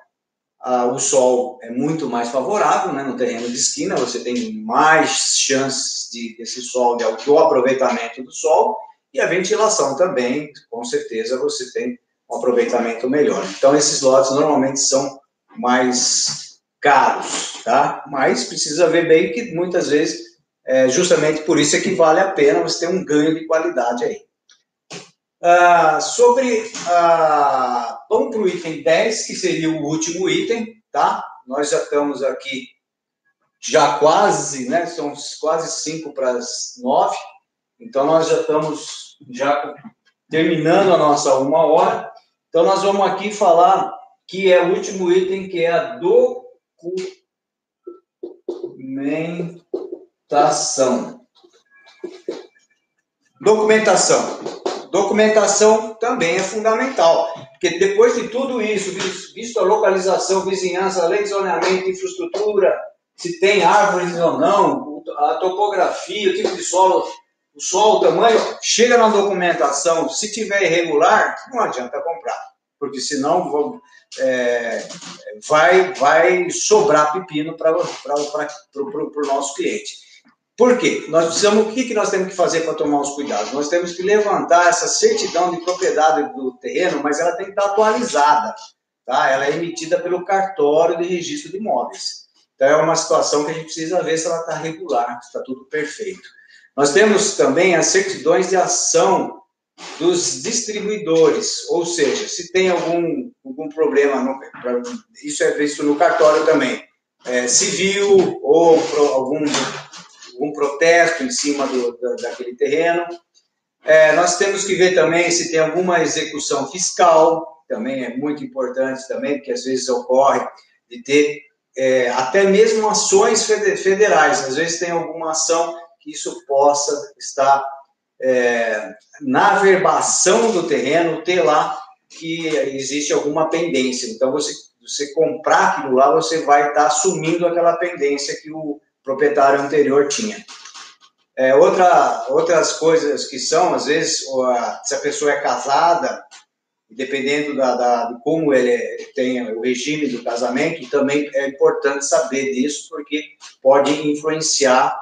o sol é muito mais favorável, né, no terreno de esquina, você tem mais chances de esse sol, de, do aproveitamento do sol, e a ventilação também, com certeza, você tem um aproveitamento melhor. Então, esses lotes normalmente são mais caros, tá? Mas precisa ver bem que muitas vezes, é, justamente por isso é que vale a pena você ter um ganho de qualidade aí. Ah, sobre, ah, vamos para o item 10, que seria o último item, tá? Nós já estamos aqui, já quase, né? São quase 5 para as 9, então nós já estamos já terminando a nossa uma hora. Então nós vamos aqui falar que é o último item, que é a documentação. Documentação documentação também é fundamental, porque depois de tudo isso, visto a localização, vizinhança, lei de zoneamento, infraestrutura, se tem árvores ou não, a topografia, o tipo de solo, o solo, o tamanho, chega na documentação, se tiver irregular, não adianta comprar, porque senão é, vai, vai sobrar pepino para o nosso cliente. Por quê? Nós precisamos, o que, que nós temos que fazer para tomar os cuidados? Nós temos que levantar essa certidão de propriedade do terreno, mas ela tem que estar atualizada. Tá? Ela é emitida pelo cartório de registro de imóveis. Então é uma situação que a gente precisa ver se ela está regular, se está tudo perfeito. Nós temos também as certidões de ação dos distribuidores, ou seja, se tem algum, algum problema, no, isso é visto no cartório também, é, civil ou algum algum protesto em cima do, da, daquele terreno. É, nós temos que ver também se tem alguma execução fiscal, também é muito importante também, porque às vezes ocorre de ter é, até mesmo ações federais, às vezes tem alguma ação que isso possa estar é, na verbação do terreno, ter lá que existe alguma pendência. Então, você, você comprar aquilo lá, você vai estar assumindo aquela pendência que o, proprietário anterior tinha. É, outra, outras coisas que são, às vezes, se a pessoa é casada, dependendo da, da, de como ele tem o regime do casamento, também é importante saber disso, porque pode influenciar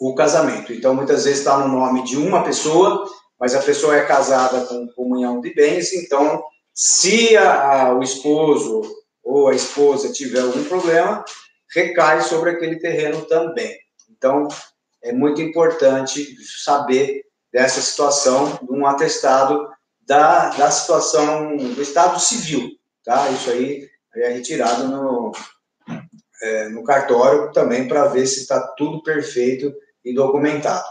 o casamento. Então, muitas vezes está no nome de uma pessoa, mas a pessoa é casada com comunhão de bens, então, se a, a, o esposo ou a esposa tiver algum problema, recai sobre aquele terreno também. Então, é muito importante saber dessa situação, de um atestado da, da situação do Estado civil, tá? Isso aí é retirado no, é, no cartório também para ver se está tudo perfeito e documentado.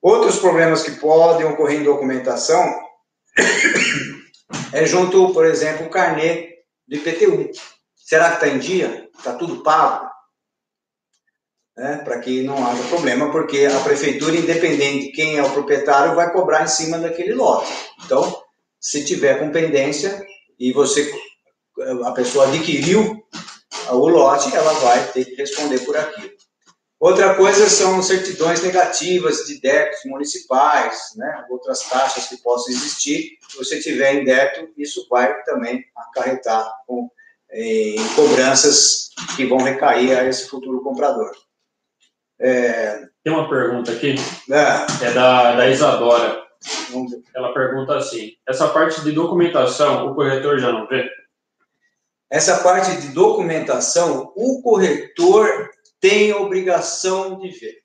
Outros problemas que podem ocorrer em documentação é junto, por exemplo, o carnê do IPTU. Será que está em dia? Está tudo pago? Né? Para que não haja problema, porque a prefeitura, independente de quem é o proprietário, vai cobrar em cima daquele lote. Então, se tiver com pendência e você, a pessoa adquiriu o lote, ela vai ter que responder por aquilo. Outra coisa são certidões negativas de débitos municipais, né? outras taxas que possam existir. Se você tiver em débito, isso vai também acarretar com, eh, em cobranças que vão recair a esse futuro comprador. É, Tem uma pergunta aqui, é, é da, da Isadora. Ela pergunta assim: essa parte de documentação o corretor já não vê? Essa parte de documentação, o corretor tem obrigação de ver,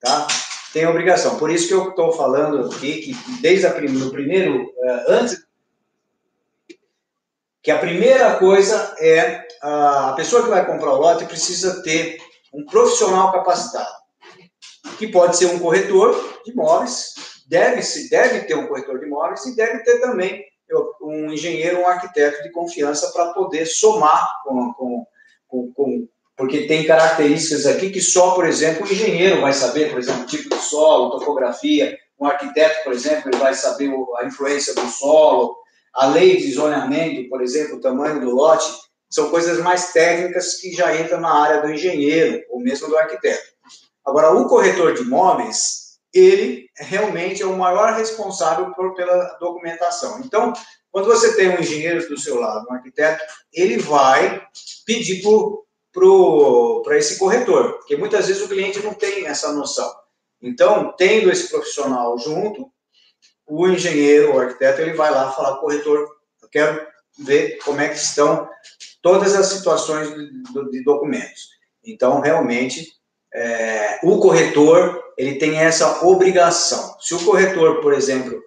tá? Tem obrigação. Por isso que eu estou falando aqui que desde a prim- primeiro, eh, antes que a primeira coisa é a pessoa que vai comprar o lote precisa ter um profissional capacitado, que pode ser um corretor de imóveis, deve se deve ter um corretor de imóveis e deve ter também um engenheiro, um arquiteto de confiança para poder somar com, com, com, com- porque tem características aqui que só, por exemplo, o engenheiro vai saber, por exemplo, tipo de solo, topografia, um arquiteto, por exemplo, ele vai saber o- a influência do solo, a lei de zoneamento, por exemplo, o tamanho do lote, são coisas mais técnicas que já entram na área do engenheiro ou mesmo do arquiteto. Agora, o corretor de imóveis, ele realmente é o maior responsável por, pela documentação. Então, quando você tem um engenheiro do seu lado, um arquiteto, ele vai pedir para esse corretor, porque muitas vezes o cliente não tem essa noção. Então, tendo esse profissional junto, o engenheiro, o arquiteto, ele vai lá falar, corretor, eu quero ver como é que estão todas as situações de- de documentos. Então, realmente, é, o corretor, ele tem essa obrigação. Se o corretor, por exemplo,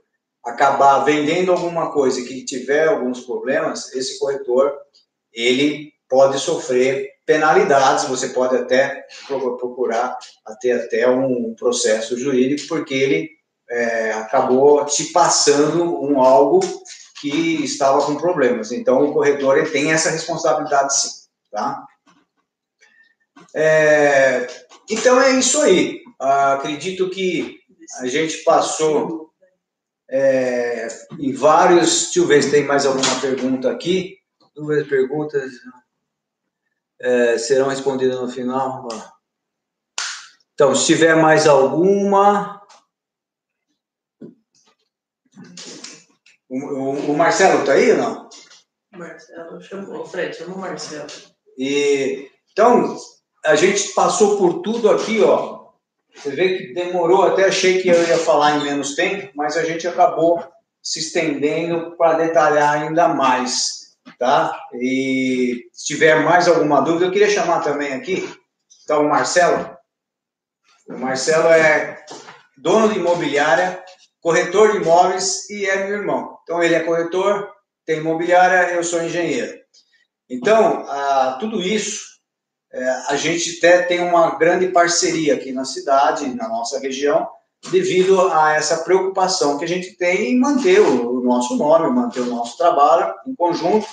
acabar vendendo alguma coisa que tiver alguns problemas, esse corretor, ele pode sofrer penalidades, você pode até pro- procurar até, até um processo jurídico, porque ele é, acabou te passando um algo que estava com problemas. Então, o corretor ele tem essa responsabilidade sim, tá? É, então, é isso aí. Acredito que a gente passou é, em vários... Deixa eu ver se tem mais alguma pergunta aqui. Duas perguntas é, serão respondidas no final. Então, se tiver mais alguma... O, o- o Marcelo tá aí ou não? Marcelo chamou. Fred, chama o Marcelo. E, então, a gente passou por tudo aqui, ó. Você vê que demorou, até achei que eu ia falar em menos tempo, mas a gente acabou se estendendo para detalhar ainda mais, tá? E se tiver mais alguma dúvida, eu queria chamar também aqui, tá o Marcelo. O Marcelo é dono de imobiliária, corretor de imóveis e é meu irmão. Então, ele é corretor, tem imobiliária, eu sou engenheiro. Então, ah, tudo isso, é, a gente até tem uma grande parceria aqui na cidade, na nossa região, devido a essa preocupação que a gente tem em manter o, o nosso nome, manter o nosso trabalho em conjunto.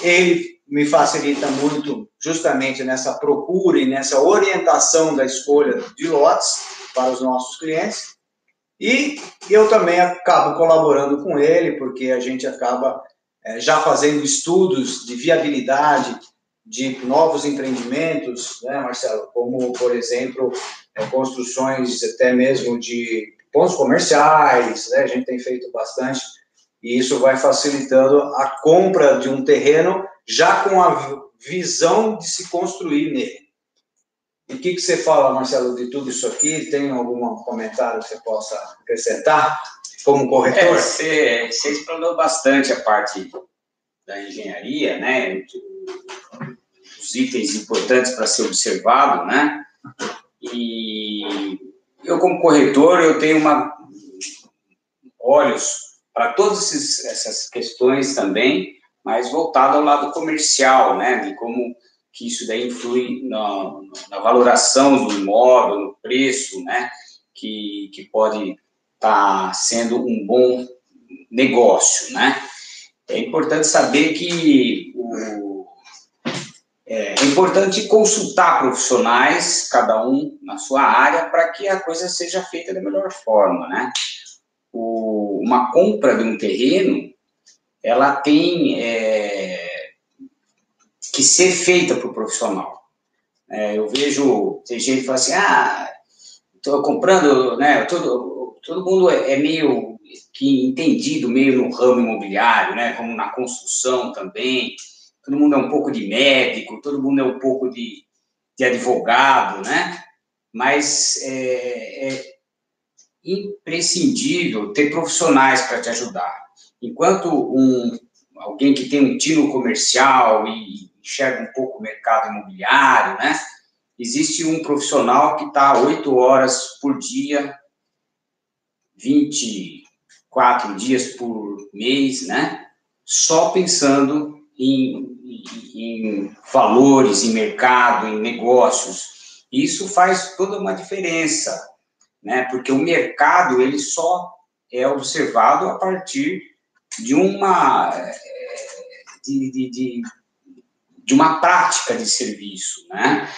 Ele me facilita muito justamente nessa procura e nessa orientação da escolha de lotes para os nossos clientes. E eu também acabo colaborando com ele, porque a gente acaba eh, já fazendo estudos de viabilidade de novos empreendimentos, né, Marcelo? Como, por exemplo, eh, construções até mesmo de pontos comerciais, né? A gente tem feito bastante e isso vai facilitando a compra de um terreno já com a vi- visão de se construir nele. E o que, que você fala, Marcelo, de tudo isso aqui? Tem algum comentário que você possa acrescentar como É, corretor? você, você explanou bastante a parte da engenharia, né? Os itens importantes para ser observado, né? E eu, como corretor, eu tenho uma olhos para todas essas questões também, mas voltado ao lado comercial, né? De como que isso daí influi na, na valoração do imóvel, no preço, né? Que, que pode estar sendo um bom negócio, né? É importante saber que o, é, é importante consultar profissionais, cada um na sua área, para que a coisa seja feita da melhor forma, né? O, uma compra de um terreno, ela tem é, que ser feita por profissional. É, eu vejo, tem gente que fala assim, ah, estou comprando, né, todo, todo mundo é, é meio que entendido meio no ramo imobiliário, né, como na construção também, todo mundo é um pouco de médico, todo mundo é um pouco de, de advogado, né, mas é, é imprescindível ter profissionais para te ajudar. Enquanto um, alguém que tem um tino comercial e enxerga um pouco o mercado imobiliário, né? Existe um profissional que está oito horas por dia, 24 dias por mês, né? Só pensando em, em, em valores, em mercado, em negócios. Isso faz toda uma diferença, né? Porque o mercado ele só é observado a partir de uma eh, de, de, de, de uma prática de serviço, né?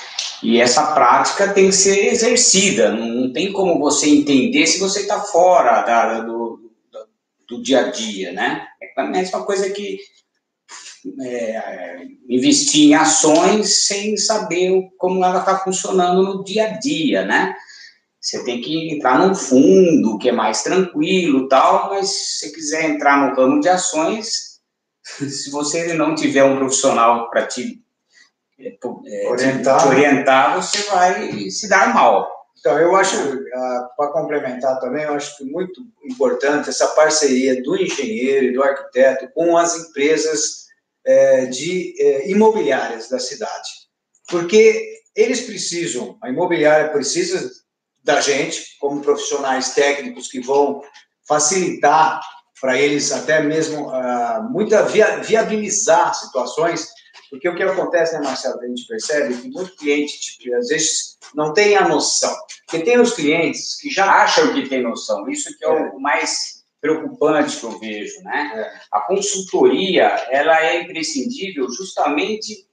E essa prática tem que ser exercida, não tem como você entender se você está fora da, do, do, do, dia a dia, né? É a mesma coisa que é, investir em ações sem saber como ela está funcionando no dia a dia, né? Você tem que entrar num fundo que é mais tranquilo tal, mas se você quiser entrar no ramo de ações, se você não tiver um profissional para te, é, é, orientar. te orientar, você vai se dar mal. Então, eu acho, ah, para complementar também, eu acho que muito importante essa parceria do engenheiro e do arquiteto com as empresas é, de imobiliárias da cidade. Porque eles precisam, a imobiliária precisa da gente, como profissionais técnicos que vão facilitar para eles até mesmo uh, muita via, viabilizar situações, porque o que acontece, né, Marcelo, a gente percebe que muito cliente, tipo, às vezes, não tem a noção. Porque tem os clientes que já acham que tem noção, isso que é, é. o mais preocupante que eu vejo, né? É. A consultoria, ela é imprescindível justamente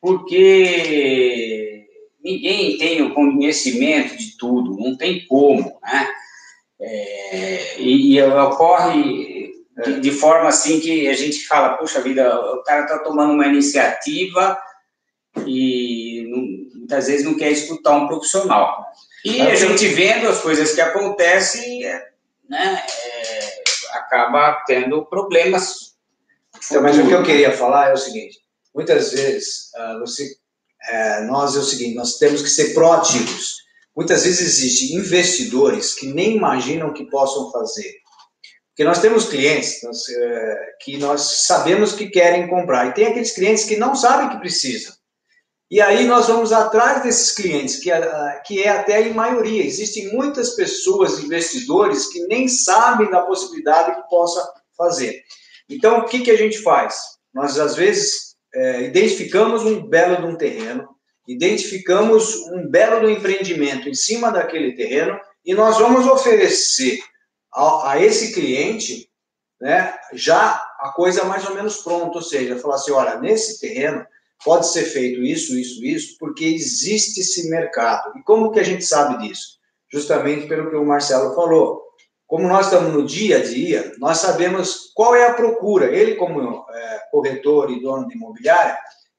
porque ninguém tem o conhecimento de tudo, não tem como, né? É, e, e, ocorre de, forma assim que a gente fala, puxa vida, o cara está tomando uma iniciativa e não, muitas vezes não quer escutar um profissional. E a gente vendo as coisas que acontecem, né, é, acaba tendo problemas. Então, mas o que eu queria falar é o seguinte: muitas vezes uh, você é, nós é o seguinte, nós temos que ser proativos. Muitas vezes existem investidores que nem imaginam que possam fazer. Porque nós temos clientes nós, é, que nós sabemos que querem comprar, e tem aqueles clientes que não sabem que precisam. E aí nós vamos atrás desses clientes, que é, que é até em maioria. Existem muitas pessoas, investidores, que nem sabem da possibilidade que possa fazer. Então, o que, que a gente faz? Nós, às vezes, é, identificamos um belo de um terreno, identificamos um belo empreendimento em cima daquele terreno e nós vamos oferecer a, a, esse cliente né, já a coisa mais ou menos pronta, ou seja, falar assim, olha, nesse terreno pode ser feito isso, isso, isso, porque existe esse mercado. E como que a gente sabe disso? Justamente pelo que o Marcelo falou. Como nós estamos no dia a dia, nós sabemos qual é a procura. Ele, como é, corretor e dono de imobiliária,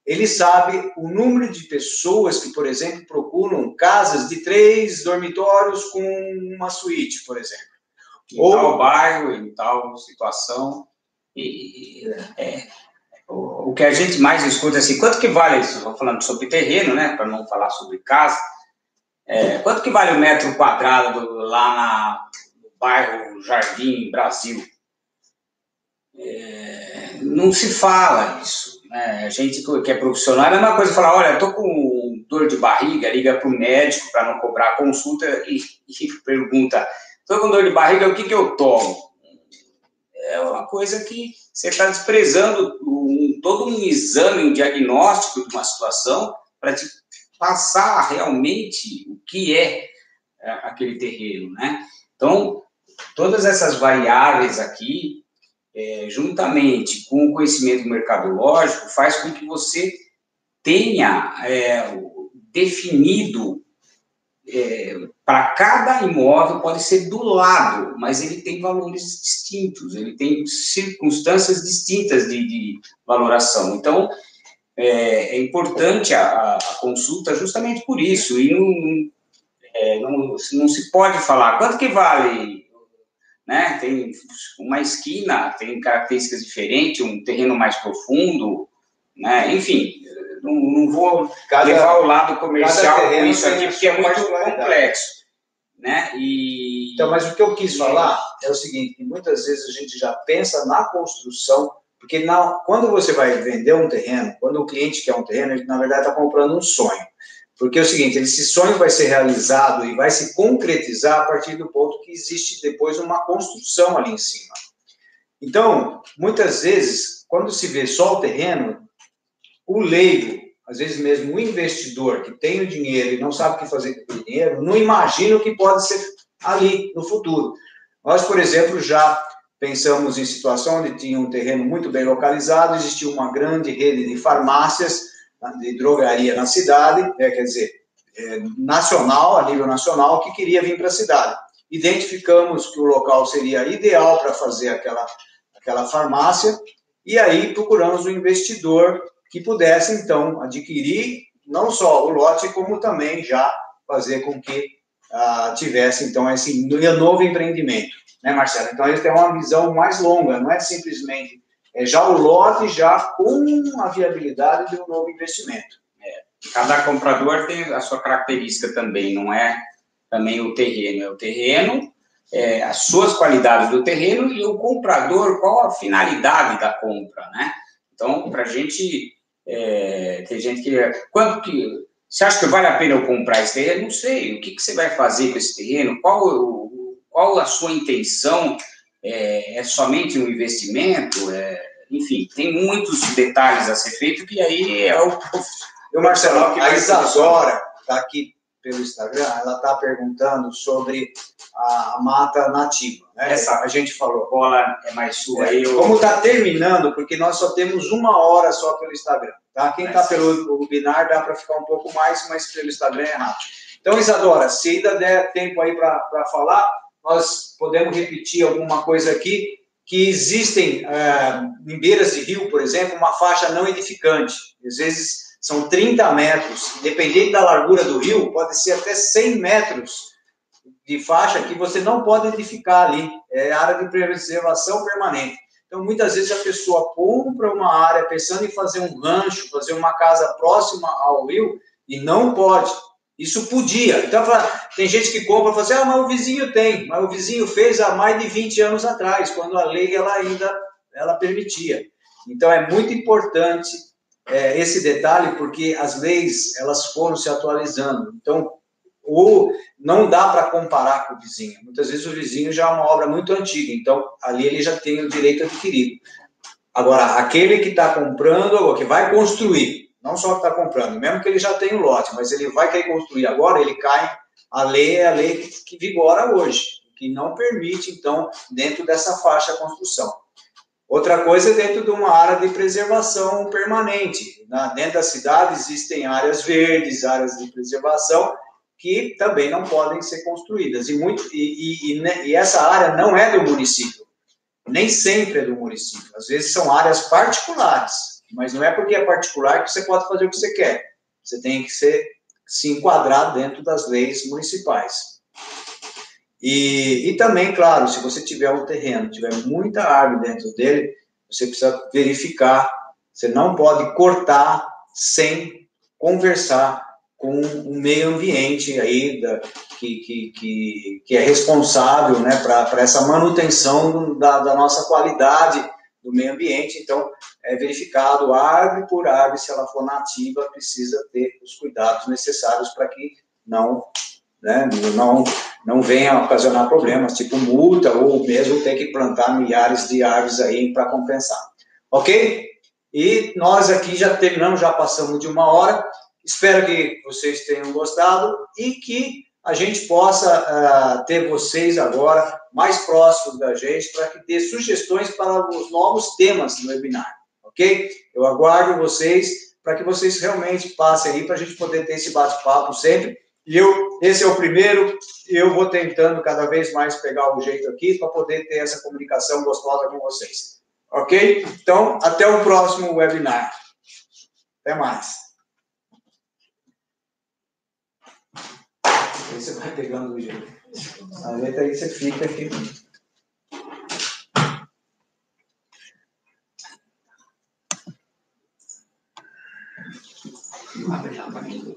ele sabe o número de pessoas que, por exemplo, procuram casas de três dormitórios com uma suíte, por exemplo. Em Ou... tal bairro, em tal situação. E, é, o, o, que a gente mais escuta é assim, quanto que vale, estou falando sobre terreno, né, para não falar sobre casa, é, quanto que vale o metro quadrado lá na bairro Jardim Brasil. É, não se fala isso. Né? A gente que é profissional é a mesma coisa falar, olha, estou com dor de barriga, liga para o médico para não cobrar consulta e, e pergunta, estou com dor de barriga, o que, que eu tomo? É uma coisa que você está desprezando um, todo um exame, um diagnóstico de uma situação para te passar realmente o que é, é aquele terreno, né? Então, todas essas variáveis aqui, é, juntamente com o conhecimento mercadológico, faz com que você tenha é, definido é, para cada imóvel pode ser do lado, mas ele tem valores distintos, ele tem circunstâncias distintas de, de valoração. Então, é, é importante a, a, consulta justamente por isso, e não, é, não, não se pode falar quanto que vale, né? Tem uma esquina, tem características diferentes, um terreno mais profundo, né? Enfim, não, não vou cada, levar o lado comercial com isso aqui, porque é muito complexo. Né? E... Então, mas o que eu quis falar é o seguinte, que muitas vezes a gente já pensa na construção, porque na, quando você vai vender um terreno, quando o cliente quer um terreno, ele na verdade está comprando um sonho. Porque é o seguinte, esse sonho vai ser realizado e vai se concretizar a partir do ponto que existe depois uma construção ali em cima. Então, muitas vezes, quando se vê só o terreno, o leigo, às vezes mesmo o investidor que tem o dinheiro e não sabe o que fazer com o dinheiro, não imagina o que pode ser ali no futuro. Nós, por exemplo, já pensamos em situação onde tinha um terreno muito bem localizado, existia uma grande rede de farmácias, de drogaria na cidade, é, quer dizer, é, nacional, a nível nacional, que queria vir para a cidade. Identificamos que o local seria ideal para fazer aquela, aquela farmácia, e aí procuramos um investidor que pudesse, então, adquirir não só o lote, como também já fazer com que ah, tivesse, então, esse novo empreendimento. Né, Marcelo? Então, ele tem uma visão mais longa, não é simplesmente é, já o lote, já com a viabilidade de um novo investimento. É, cada comprador tem a sua característica também, não é também o terreno, é o terreno, é, as suas qualidades do terreno e o comprador, qual a finalidade da compra, né? Então, para a gente é, tem gente que. Quanto que. Você acha que vale a pena eu comprar esse terreno? Não sei. O que, que você vai fazer com esse terreno? Qual, qual a sua intenção? É, é somente um investimento? É, enfim, tem muitos detalhes a ser feito que aí é o. Eu, Marcelo, que a Isadora está aqui pelo Instagram, ela está perguntando sobre a mata nativa. Né? Essa a gente falou, bola é mais sua. É, eu... Como está terminando, porque nós só temos uma hora só pelo Instagram. Tá? Quem está pelo webinar dá para ficar um pouco mais, mas pelo Instagram é rápido. Então, Isadora, se ainda der tempo aí para falar, nós podemos repetir alguma coisa aqui, que existem é, em beiras de rio, por exemplo, uma faixa não edificante. Às vezes são 30 metros, dependendo da largura do rio, pode ser até 100 metros de faixa que você não pode edificar ali. É área de preservação permanente. Então, muitas vezes a pessoa compra uma área pensando em fazer um rancho, fazer uma casa próxima ao rio, e não pode. Isso podia. Então, tem gente que compra e fala assim, ah, mas o vizinho tem. Mas o vizinho fez há mais de 20 anos atrás, quando a lei ela ainda ela permitia. Então, é muito importante é, esse detalhe, porque as leis elas foram se atualizando. Então, o, não dá para comparar com o vizinho. Muitas vezes o vizinho já é uma obra muito antiga, então ali ele já tem o direito adquirido. Agora, aquele que está comprando, que vai construir, não só que está comprando, mesmo que ele já tenha o lote, mas ele vai querer construir agora, ele cai, a lei é a lei que, vigora hoje, que não permite, então, dentro dessa faixa a construção. Outra coisa é dentro de uma área de preservação permanente. Na, dentro da cidade existem áreas verdes, áreas de preservação, que também não podem ser construídas. E, muito, e, e, e, essa área não é do município. Nem sempre é do município. Às vezes são áreas particulares. Mas não é porque é particular que você pode fazer o que você quer. Você tem que ser, se enquadrar dentro das leis municipais. E, e também, claro, se você tiver um terreno, tiver muita árvore dentro dele, você precisa verificar. Você não pode cortar sem conversar com o meio ambiente aí da, que, que, que, que, é responsável né, para essa manutenção da, da nossa qualidade do meio ambiente. Então, é verificado árvore por árvore, se ela for nativa, precisa ter os cuidados necessários para que não né, não, não venha ocasionar problemas, tipo multa ou mesmo ter que plantar milhares de árvores aí para compensar. Ok? E nós aqui já terminamos, já passamos de uma hora. Espero que vocês tenham gostado e que a gente possa uh, ter vocês agora mais próximos da gente para que dê sugestões para os novos temas do webinar, ok? Eu aguardo vocês para que vocês realmente passem aí para a gente poder ter esse bate-papo sempre e eu, esse é o primeiro, eu vou tentando cada vez mais pegar o jeito aqui para poder ter essa comunicação gostosa com vocês. Ok? Então, até o próximo webinar. Até mais. Aí você vai pegando o jeito. A letra aí você fica aqui. Abre lá para mim.